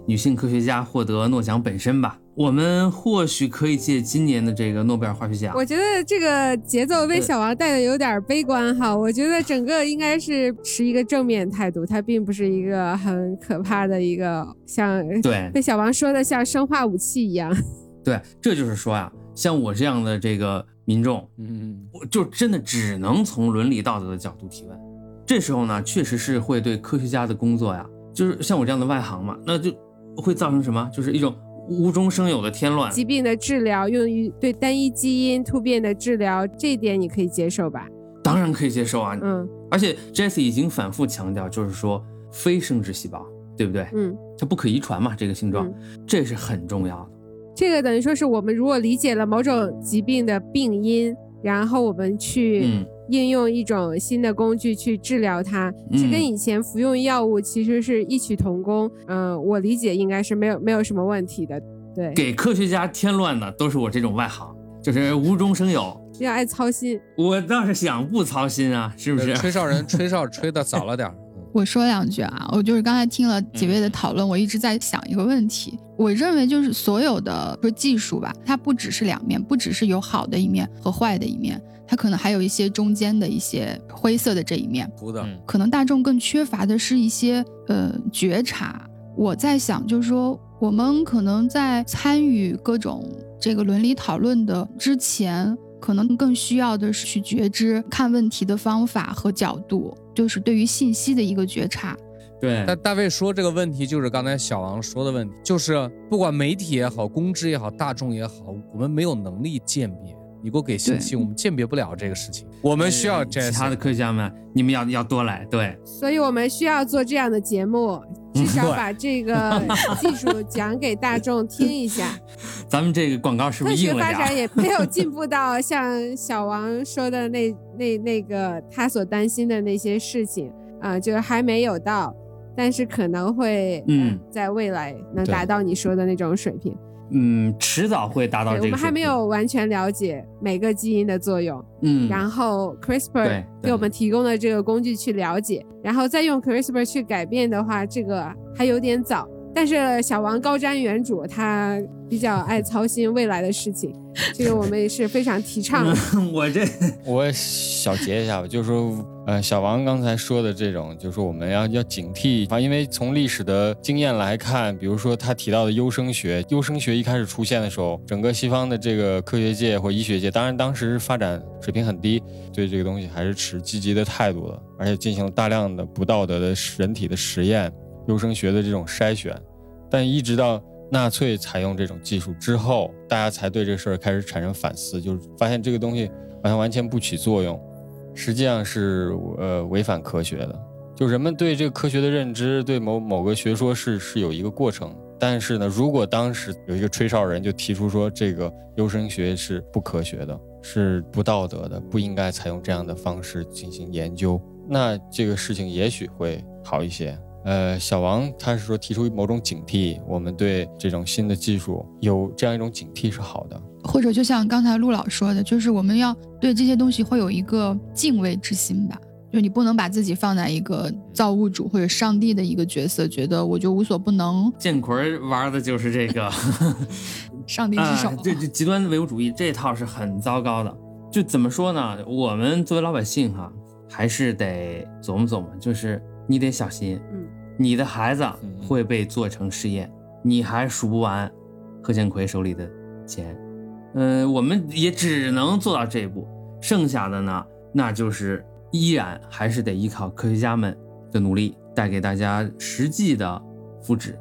女性科学家获得诺奖本身吧。我们或许可以借今年的这个诺贝尔化学奖，我觉得这个节奏被小王带的有点悲观哈，我觉得整个应该是持一个正面态度，它并不是一个很可怕的一个像对 (laughs) 被小王说的像生化武器一样。对，这就是说呀、像我这样的这个民众，嗯，我就真的只能从伦理道德的角度提问。这时候呢，确实是会对科学家的工作呀，就是像我这样的外行嘛，那就会造成什么？就是一种无中生有的添乱。疾病的治疗用于对单一基因突变的治疗，这一点你可以接受吧？当然可以接受啊，嗯而且 Jesse 已经反复强调，就是说非生殖细胞，对不对？嗯，它不可遗传嘛，这个性状，嗯这是很重要的。这个等于说是我们如果理解了某种疾病的病因，然后我们去嗯应用一种新的工具去治疗它，这跟嗯以前服用药物其实是异曲同工。嗯、我理解应该是没有没有什么问题的。对，给科学家添乱的都是我这种外行，就是无中生有。要爱操心。我倒是想不操心啊，是不是？吹哨人 (laughs) 吹哨吹的早了点儿。嗯我说两句啊，我就是刚才听了几位的讨论，我一直在想一个问题。我认为就是所有的说技术吧，它不只是两面，不只是有好的一面和坏的一面，它可能还有一些中间的一些灰色的这一面。可能大众更缺乏的是一些呃觉察。我在想，就是说，我们可能在参与各种这个伦理讨论的之前，可能更需要的是去觉知看问题的方法和角度，就是对于信息的一个觉察。对，但大卫说这个问题就是刚才小王说的问题，就是不管媒体也好，公知也好，大众也好，我们没有能力鉴别。你给我给信息，我们鉴别不了这个事情。我们需要其他的科学家们，你们要要多来。对，所以我们需要做这样的节目，至少把这个 (laughs) 技术讲给大众听一下。(laughs) 咱们这个广告是不科是硬了点儿？学发展也没有进步到像小王说的那那那个他所担心的那些事情啊、就是还没有到，但是可能会嗯呃在未来能达到你说的那种水平。嗯，迟早会达到，这个。我们还没有。完全了解每个基因的作用，嗯，然后 CRISPR 给我们提供的这个工具去了解，然后再用 CRISPR 去改变的话，这个还有点早。但是小王高瞻远瞩，他比较爱操心未来的事情，(laughs) 这个我们也是非常提倡的。嗯 (laughs) 我这我小结一下吧，就是说，呃，小王刚才说的这种，就是我们要要警惕啊，因为从历史的经验来看，比如说他提到的优生学，优生学一开始出现的时候，整个西方的这个科学界或医学界，当然当时发展水平很低，对这个东西还是持积极的态度的，而且进行了大量的不道德的人体的实验，优生学的这种筛选，但一直到纳粹采用这种技术之后，大家才对这事儿开始产生反思，就是发现这个东西好像完全不起作用，实际上是呃违反科学的。就人们对这个科学的认知，对某某个学说是是有一个过程，但是呢，如果当时有一个吹哨人就提出说这个优生学是不科学的，是不道德的，不应该采用这样的方式进行研究，那这个事情也许会好一些。呃，小王他是说提出某种警惕，我们对这种新的技术有这样一种警惕是好的。或者就像刚才陆老说的，就是我们要对这些东西会有一个敬畏之心吧。就你不能把自己放在一个造物主或者上帝的一个角色，觉得我就无所不能，建奎玩的就是这个 (laughs) 上帝之手。啊，这这极端唯物主义这套是很糟糕的。就怎么说呢？我们作为老百姓哈，还是得琢磨琢磨，就是你得小心，嗯，你的孩子嗯会被做成试验，你还数不完贺建奎手里的钱。嗯、我们也只能做到这一步，剩下的呢，那就是依然还是得依靠科学家们的努力，带给大家实际的福祉，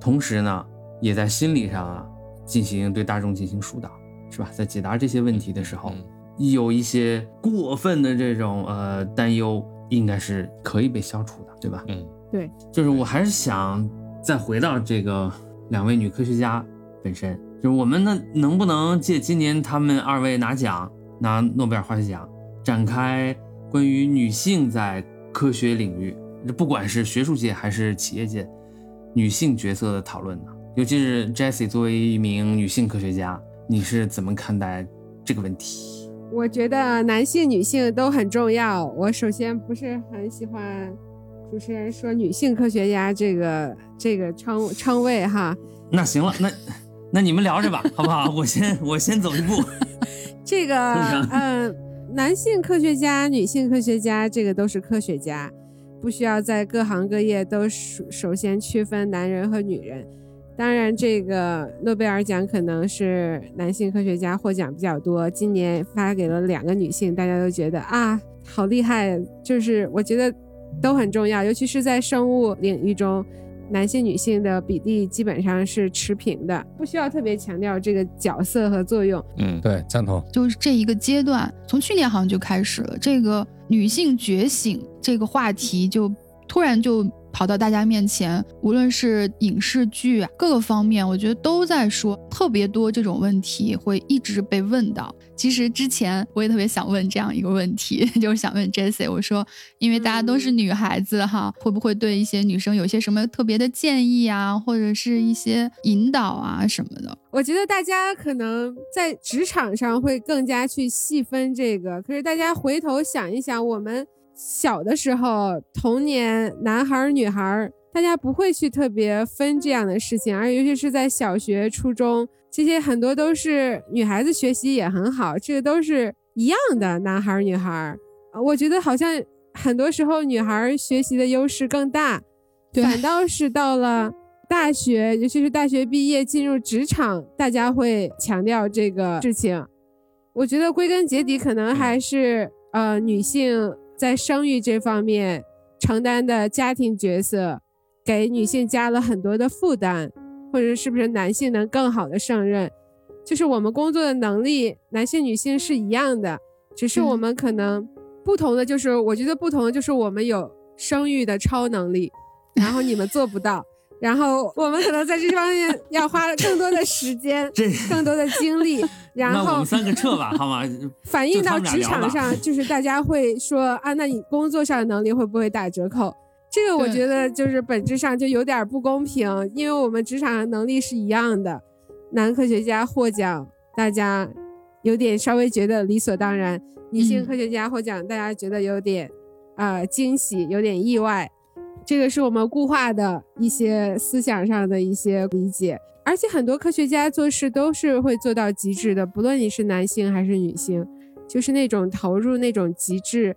同时呢，也在心理上啊进行对大众进行疏导，是吧？在解答这些问题的时候，嗯。有一些过分的这种呃担忧，应该是可以被消除的，对吧？嗯。对，就是我还是想再回到这个两位女科学家本身，就是我们呢能不能借今年他们二位拿奖，拿诺贝尔化学奖展开关于女性在科学领域，不管是学术界还是企业界，女性角色的讨论呢？尤其是 Jessie 作为一名女性科学家，你是怎么看待这个问题？我觉得男性、女性都很重要。我首先不是很喜欢主持人说女性科学家这个这个称称谓哈。那行了，那那你们聊着吧，(laughs) 好不好？我先我先走一步。(laughs) 这个嗯，男性科学家、女性科学家，这个都是科学家，不需要在各行各业都首首先区分男人和女人。当然，这个诺贝尔奖可能是男性科学家获奖比较多，今年发给了两个女性，大家都觉得啊，好厉害！就是我觉得都很重要，尤其是在生物领域中。男性、女性的比例基本上是持平的，不需要特别强调这个角色和作用。嗯，对，赞同。就是这一个阶段，从去年好像就开始了，这个女性觉醒这个话题就突然就。跑到大家面前，无论是影视剧啊，各个方面，我觉得都在说特别多这种问题会一直被问到。其实之前我也特别想问这样一个问题，(laughs) 就是想问 Jessie，我说，因为大家都是女孩子哈，会不会对一些女生有些什么特别的建议啊，或者是一些引导啊什么的？我觉得大家可能在职场上会更加去细分这个，可是大家回头想一想，我们。小的时候，童年，男孩儿、女孩儿，大家不会去特别分这样的事情，而尤其是在小学、初中，这些很多都是女孩子学习也很好，这个都是一样的，男孩儿、女孩儿。我觉得好像很多时候女孩儿学习的优势更大，反倒是到了大学，尤其是大学毕业进入职场，大家会强调这个事情。我觉得归根结底，可能还是呃女性。在生育这方面承担的家庭角色，给女性加了很多的负担，或者是不是男性能更好的胜任？就是我们工作的能力，男性女性是一样的，只是我们可能不同的，就是我觉得不同的就是我们有生育的超能力，然后你们做不到。然后我们可能在这方面 (laughs) 要花更多的时间，更多的精力。(laughs) 然后我们三个撤吧，(laughs) 好吗？反映到职场上，就是大家会说啊，那你工作上的能力会不会打折扣？这个我觉得就是本质上就有点不公平，因为我们职场能力是一样的。男科学家获奖，大家有点稍微觉得理所当然；女性科学家获奖，大家觉得有点啊惊喜，有点意外。这个是我们固化的一些思想上的一些理解，而且很多科学家做事都是会做到极致的，不论你是男性还是女性，就是那种投入、那种极致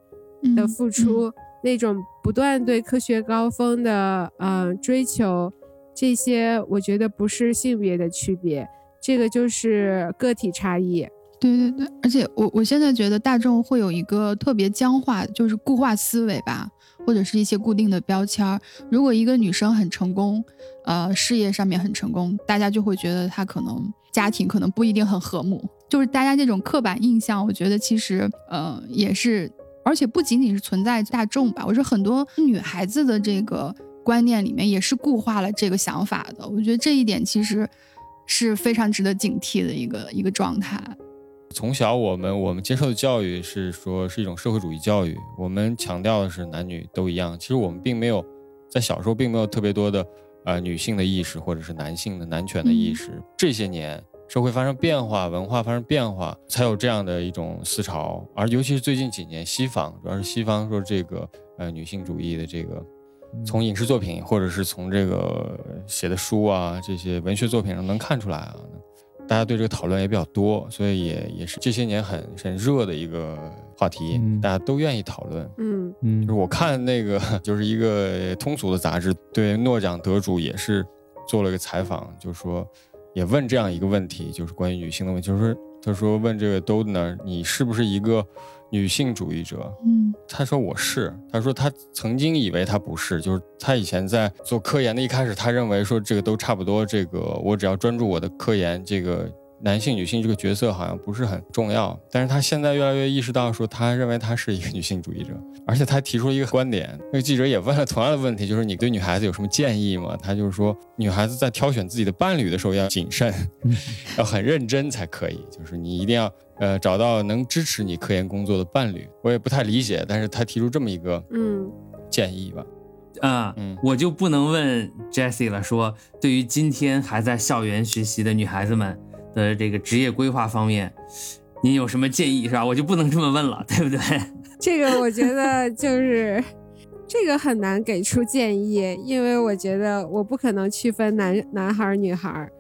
的付出、那种不断对科学高峰的呃追求，这些我觉得不是性别的区别，这个就是个体差异。对对对，而且我我现在觉得大众会有一个特别僵化，就是固化思维吧。或者是一些固定的标签儿。如果一个女生很成功，呃，事业上面很成功，大家就会觉得她可能家庭可能不一定很和睦。就是大家这种刻板印象，我觉得其实呃也是，而且不仅仅是存在大众吧。我说很多女孩子的这个观念里面也是固化了这个想法的。我觉得这一点其实是非常值得警惕的一个一个状态。从小我们我们接受的教育是说是一种社会主义教育，我们强调的是男女都一样。其实我们并没有在小时候并没有特别多的呃女性的意识或者是男性的男权的意识。这些年社会发生变化，文化发生变化，才有这样的一种思潮。而尤其是最近几年，西方主要是西方说这个呃女性主义的这个，从影视作品或者是从这个写的书啊这些文学作品上能看出来啊。大家对这个讨论也比较多，所以也也是这些年很很热的一个话题，大家都愿意讨论。嗯嗯，就是我看那个 (laughs) 就是一个通俗的杂志，对诺奖得主也是做了个采访，就是说也问这样一个问题，就是关于女性的问题，就是说他说问这个 Dodner，你是不是一个？女性主义者，嗯，他说我是，他说他曾经以为他不是，就是他以前在做科研的一开始，他认为说这个都差不多，这个我只要专注我的科研，这个男性、女性这个角色好像不是很重要。但是他现在越来越意识到，说他认为他是一个女性主义者，而且他提出了一个观点。那个记者也问了同样的问题，就是你对女孩子有什么建议吗？他就是说，女孩子在挑选自己的伴侣的时候要谨慎，(laughs) 要很认真才可以。就是你一定要呃找到能支持你科研工作的伴侣。我也不太理解，但是他提出这么一个嗯嗯建议吧。啊，嗯我就不能问 Jessie 了，说对于今天还在校园学习的女孩子们的这个职业规划方面，您有什么建议是吧？我就不能这么问了，对不对？(laughs) 这个我觉得就是这个很难给出建议，因为我觉得我不可能区分男男孩儿女孩儿，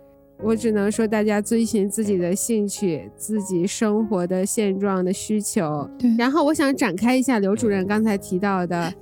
我只能说大家遵循自己的兴趣、自己生活的现状的需求。对，然后我想展开一下刘主任刚才提到的，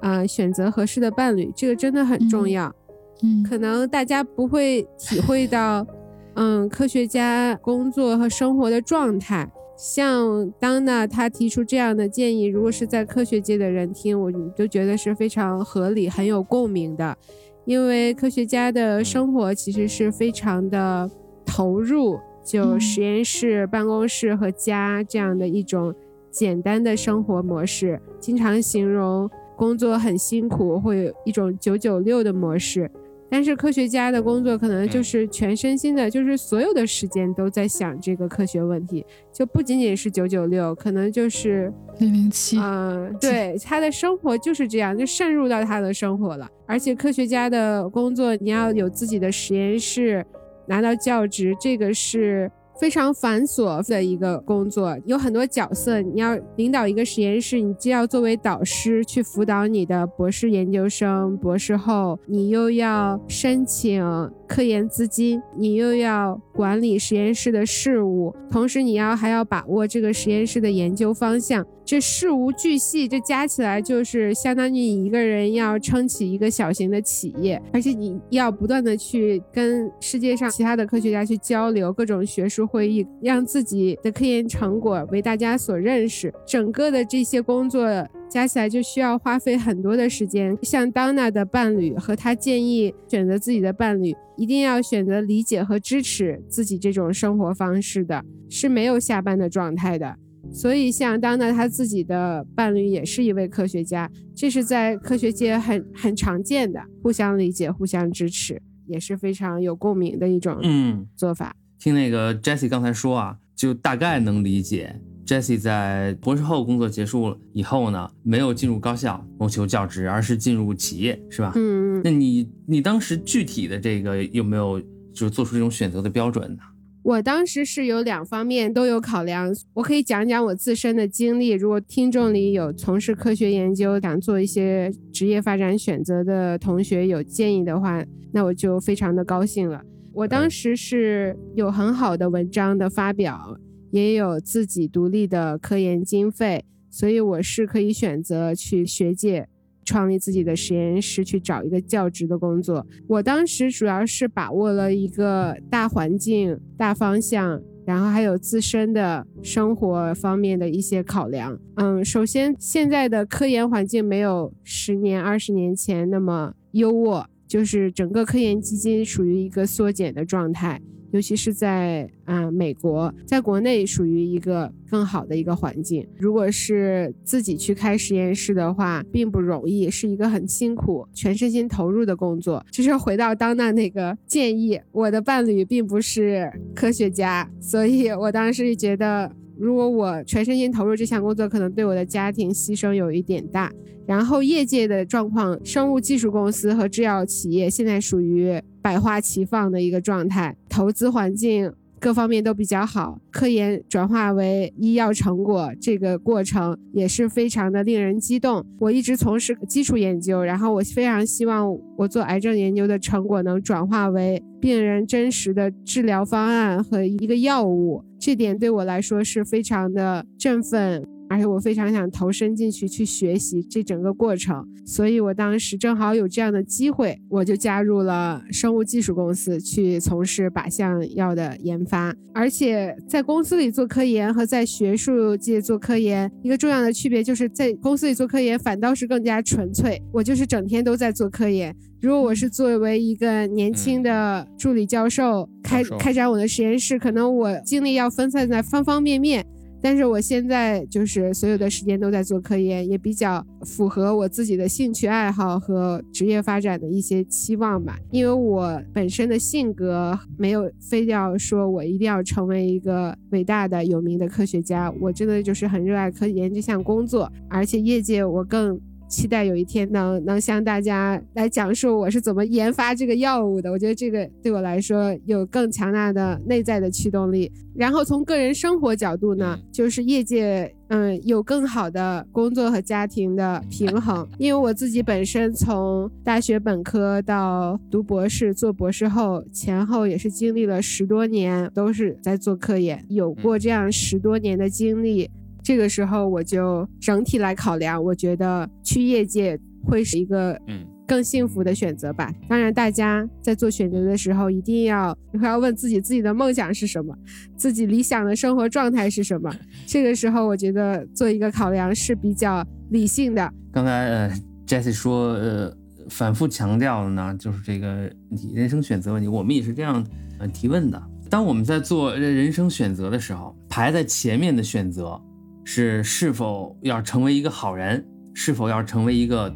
呃，选择合适的伴侣，这个真的很重嗯要。嗯可能大家不会体会到，嗯，科学家工作和生活的状态。像当娜她提出这样的建议，如果是在科学界的人听，我就觉得是非常合理、很有共鸣的，因为科学家的生活其实是非常的投入，就嗯实验室、办公室和家这样的一种简单的生活模式，经常形容工作很辛苦，会有一种九九六的模式。但是科学家的工作可能就是全身心的，就是所有的时间都在想这个科学问题，就不仅仅是九九六，可能就是零零七，嗯，对，他的生活就是这样，就渗入到他的生活了。而且科学家的工作，你要有自己的实验室，拿到教职，这个是非常繁琐的一个工作，有很多角色。你要领导一个实验室，你既要作为导师去辅导你的博士研究生、博士后，你又要申请科研资金，你又要管理实验室的事务，同时你要还要把握这个实验室的研究方向。这事无巨细，这加起来就是相当于你一个人要撑起一个小型的企业，而且你要不断的去跟世界上其他的科学家去交流，各种学术会议，让自己的科研成果为大家所认识。整个的这些工作加起来就需要花费很多的时间。像 Donna 的伴侣和他建议选择自己的伴侣，一定要选择理解和支持自己这种生活方式的，是没有下班的状态的。所以，像当娜她自己的伴侣也是一位科学家，这是在科学界很很常见的，互相理解、互相支持，也是非常有共鸣的一种嗯，做法。听那个 Jessie 刚才说啊，就大概能理解。Jessie 在博士后工作结束以后呢，没有进入高校谋求教职，而是进入企业，是吧？嗯，那你你当时具体的这个有没有就是做出这种选择的标准呢？我当时是有两方面都有考量，我可以讲讲我自身的经历。如果听众里有从事科学研究、想做一些职业发展选择的同学有建议的话，那我就非常的高兴了。我当时是有很好的文章的发表，也有自己独立的科研经费，所以我是可以选择去学界创立自己的实验室，去找一个教职的工作。我当时主要是把握了一个大环境、大方向，然后还有自身的生活方面的一些考量。嗯，首先现在的科研环境没有十年、二十年前那么优渥，就是整个科研基金属于一个缩减的状态。尤其是在啊、美国，在国内属于一个更好的一个环境。如果是自己去开实验室的话，并不容易，是一个很辛苦、全身心投入的工作。就是回到当娜那个建议，我的伴侣并不是科学家，所以我当时觉得，如果我全身心投入这项工作，可能对我的家庭牺牲有一点大。然后业界的状况，生物技术公司和制药企业现在属于百花齐放的一个状态，投资环境各方面都比较好，科研转化为医药成果这个过程也是非常的令人激动。我一直从事基础研究，然后我非常希望我做癌症研究的成果能转化为病人真实的治疗方案和一个药物，这点对我来说是非常的振奋。而且我非常想投身进去去学习这整个过程，所以我当时正好有这样的机会，我就加入了生物技术公司去从事靶向药的研发。而且在公司里做科研和在学术界做科研，一个重要的区别就是在公司里做科研反倒是更加纯粹，我就是整天都在做科研。如果我是作为一个年轻的助理教授开开展我的实验室，可能我精力要分散在方方面面。但是我现在就是所有的时间都在做科研，也比较符合我自己的兴趣爱好和职业发展的一些期望吧。因为我本身的性格没有非要说我一定要成为一个伟大的有名的科学家，我真的就是很热爱科研这项工作，而且业界我更。期待有一天能能向大家来讲述我是怎么研发这个药物的。我觉得这个对我来说有更强大的内在的驱动力。然后从个人生活角度呢，就是业界嗯有更好的工作和家庭的平衡。因为我自己本身从大学本科到读博士、做博士后前后也是经历了十多年，都是在做科研，有过这样十多年的经历。这个时候我就整体来考量，我觉得去业界会是一个嗯更幸福的选择吧。当然，大家在做选择的时候，一定要要问自己自己的梦想是什么，自己理想的生活状态是什么。(laughs) 这个时候，我觉得做一个考量是比较理性的。刚才呃，Jesse 说呃，反复强调的呢，就是这个问题，人生选择问题。我们也是这样呃提问的。当我们在做人生选择的时候，排在前面的选择。是是否要成为一个好人，是否要成为一个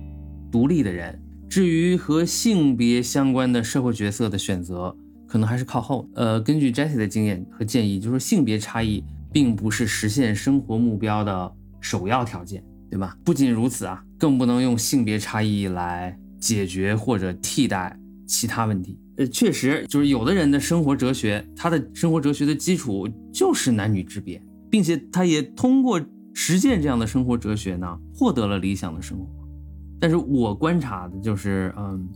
独立的人？至于和性别相关的社会角色的选择，可能还是靠后。呃，根据 Jessie 的经验和建议，就是性别差异并不是实现生活目标的首要条件，对吧？不仅如此啊，更不能用性别差异来解决或者替代其他问题。呃，确实，就是有的人的生活哲学，他的生活哲学的基础就是男女之别。并且他也通过实践这样的生活哲学呢，获得了理想的生活。但是我观察的就是，嗯，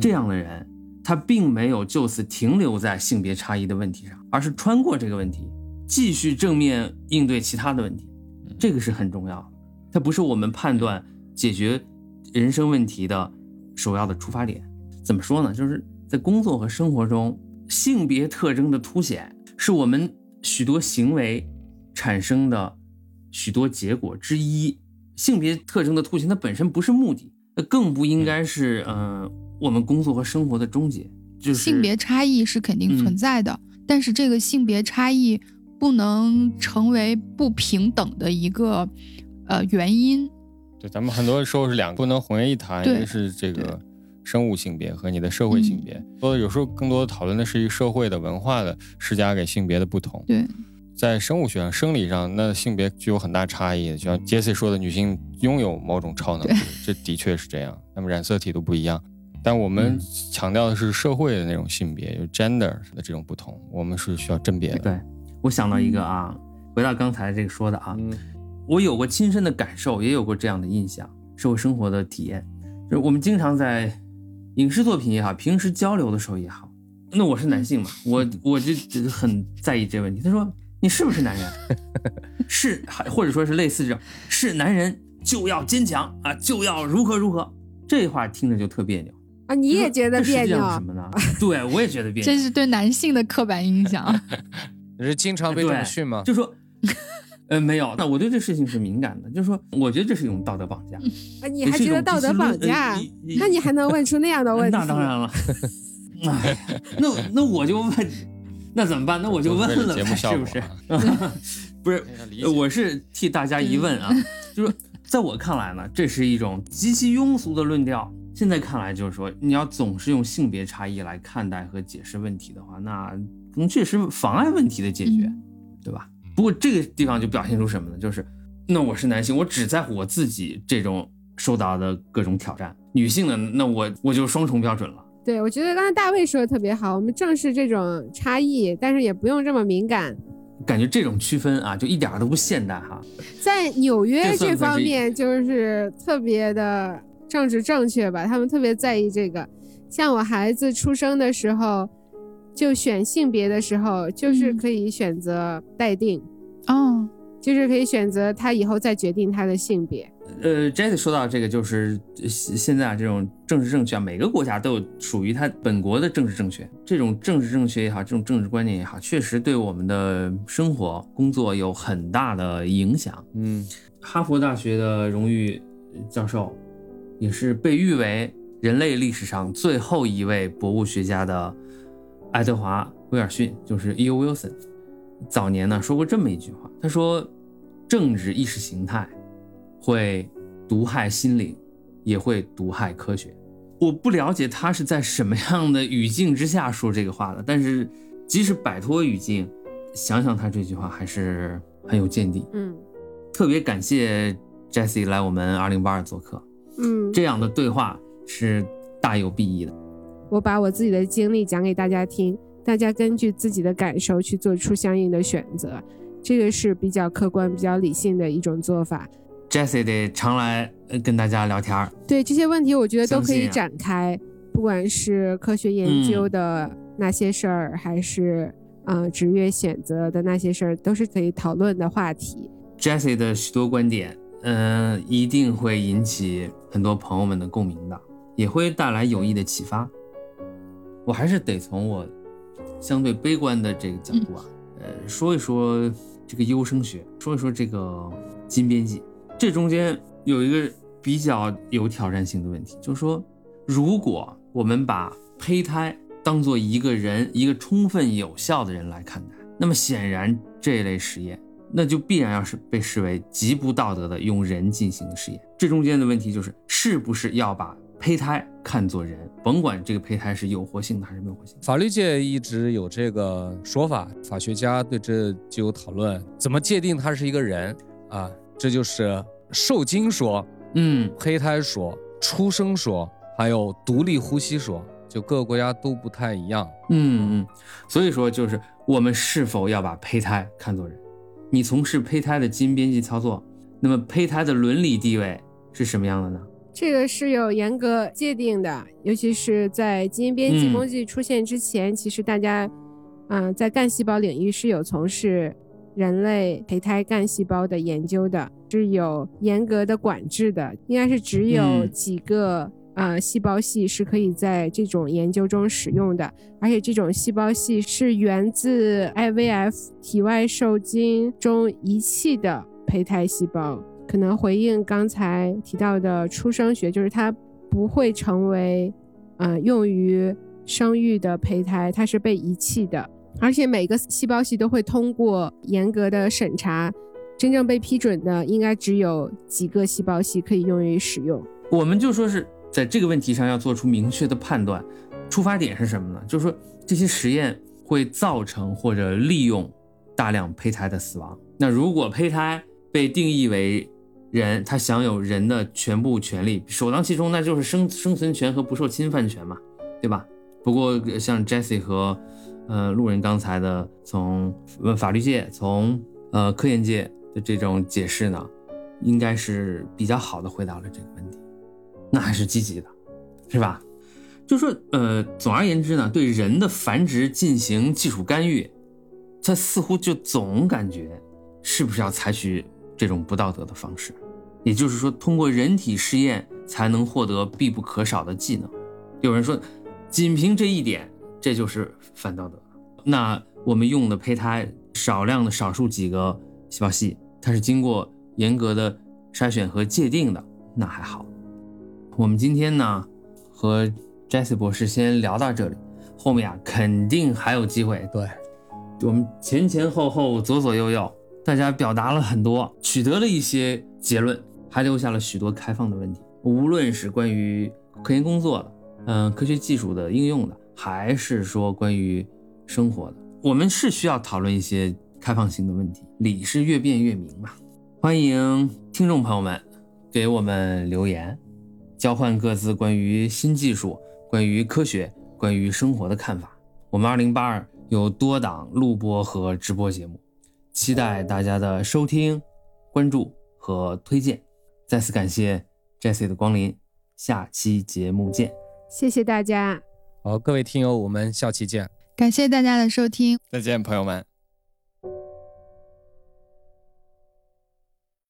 这样的人，他并没有就此停留在性别差异的问题上，而是穿过这个问题，继续正面应对其他的问题。这个是很重要的，它不是我们判断解决人生问题的首要的出发点。怎么说呢？就是在工作和生活中，性别特征的凸显，是我们许多行为。产生的许多结果之一，性别特征的凸显，它本身不是目的，那更不应该是嗯我们工作和生活的终结。就是性别差异是肯定存在的，但是这个性别差异不能成为不平等的一个呃原因。对，咱们很多时候是两个不能混为一谈，一个是这个生物性别和你的社会性别，所以有时候更多的讨论的是一个社会的文化的施加给性别的不同。对。在生物学上、生理上，那性别具有很大差异。就像 Jesse 说的，女性拥有某种超能力，这的确是这样。那么染色体都不一样，但我们强调的是社会的那种性别，就 gender 的这种不同，我们是需要甄别的。对，我想到一个啊，回到刚才这个说的啊，我有过亲身的感受，也有过这样的印象，社会生活的体验，就是我们经常在影视作品也好，平时交流的时候也好，那我是男性嘛，我 (laughs) 我就很在意这个问题。他说。你是不是男人？(laughs) 是，或者说是类似这种，是男人就要坚强啊，就要如何如何。这话听着就特别扭啊！你也觉得别扭？什么呢？(laughs) 对，我也觉得别扭。这是对男性的刻板印象。(laughs) 你是经常被这么训吗？就说，呃，没有。那我对这事情是敏感的，就是说，我觉得这是一种道德绑架。啊，你还觉得道德绑架？那你还能问出那样的问题？那当然了。哎，那那我就问。那怎么办？那我就问了，是不是？(laughs) 不是，我是替大家疑问啊。(laughs) 就是在我看来呢，这是一种极其庸俗的论调。现在看来，就是说，你要总是用性别差异来看待和解释问题的话，那可能确实妨碍问题的解决，对吧？不过这个地方就表现出什么呢？就是，那我是男性，我只在乎我自己这种受到的各种挑战；女性呢，那我我就双重标准了。对，我觉得刚才大卫说的特别好，我们正视这种差异，但是也不用这么敏感。感觉这种区分啊，就一点都不现代哈。在纽约这方面，就是特别的政治正确吧，他们特别在意这个。像我孩子出生的时候，就选性别的时候，就是可以选择待定。哦，就是可以选择他以后再决定他的性别。呃，Jesse 说到这个，就是呃现现在啊，这种政治正确啊，每个国家都有属于它本国的政治正确。这种政治正确也好，这种政治观念也好，确实对我们的生活、工作有很大的影响。嗯，哈佛大学的荣誉教授，也是被誉为人类历史上最后一位博物学家的爱德华·威尔逊，就是 E.O. Wilson，早年呢说过这么一句话，他说：“政治意识形态会毒害心灵，也会毒害科学。”我不了解他是在什么样的语境之下说这个话的，但是即使摆脱语境，想想他这句话还是很有见地。嗯特别感谢 Jesse 来我们二零八二做客，嗯，这样的对话是大有裨益的。我把我自己的经历讲给大家听，大家根据自己的感受去做出相应的选择，这个是比较客观、比较理性的一种做法。Jesse 得常来呃跟大家聊天儿。对这些问题，我觉得都可以展开，不管是科学研究的那些事儿，还是呃职业选择的那些事儿，都是可以讨论的话题。Jesse 的许多观点，嗯、一定会引起很多朋友们的共鸣的，也会带来有益的启发。我还是得从我相对悲观的这个角度啊，呃，说一说这个优生学，说一说这个基因编辑。这中间有一个比较有挑战性的问题，就是说，如果我们把胚胎当做一个人，一个充分有效的人来看待，那么显然这类实验，那就必然要是被视为极不道德的用人进行的实验。这中间的问题就是，是不是要把胚胎看作人，甭管这个胚胎是有活性的还是没有活性。法律界一直有这个说法，法学家对这就有讨论，怎么界定他是一个人啊？这就是受精说、嗯，胚胎说、出生说，还有独立呼吸说，就各个国家都不太一样。嗯嗯，所以说就是我们是否要把胚胎看作人？你从事胚胎的基因编辑操作，那么胚胎的伦理地位是什么样的呢？这个是有严格界定的，尤其是在基因编辑嗯工具出现之前，其实大家，嗯、在干细胞领域是有从事人类胚胎干细胞的研究的，是有严格的管制的，应该是只有嗯。几个。呃，细胞系是可以在这种研究中使用的，而且这种细胞系是源自 IVF 体外受精中遗弃的胚胎细胞，可能回应刚才提到的出生学，就是它不会成为呃用于生育的胚胎，它是被遗弃的，而且每个细胞系都会通过严格的审查，真正被批准的应该只有几个细胞系可以用于使用。我们就说是在这个问题上要做出明确的判断，出发点是什么呢？就是说这些实验会造成或者利用大量胚胎的死亡。那如果胚胎被定义为人，它享有人的全部权利，首当其冲那就是生生存权和不受侵犯权嘛，对吧？不过像 Jesse 和呃路人刚才的从呃法律界、从呃科研界的这种解释呢，应该是比较好的回答了这个问题。那还是积极的，是吧？就说呃，总而言之呢，对人的繁殖进行技术干预，他似乎就总感觉是不是要采取这种不道德的方式？也就是说，通过人体试验才能获得必不可少的技能。有人说，仅凭这一点，这就是反道德。那我们用的胚胎，少量的少数几个细胞系，它是经过严格的筛选和界定的，那还好。我们今天呢，和 Jesse 博士先聊到这里，后面啊肯定还有机会。对，我们前前后后、左左右右，大家表达了很多，取得了一些结论，还留下了许多开放的问题。无论是关于科研工作的，嗯、科学技术的应用的，还是说关于生活的，我们是需要讨论一些开放性的问题。理是越辩越明嘛。欢迎听众朋友们给我们留言，交换各自关于新技术、关于科学、关于生活的看法。我们二零八二有多档录播和直播节目，期待大家的收听、关注和推荐。再次感谢 Jesse 的光临，下期节目见。谢谢大家。好，各位听友，我们下期见。感谢大家的收听。再见，朋友们。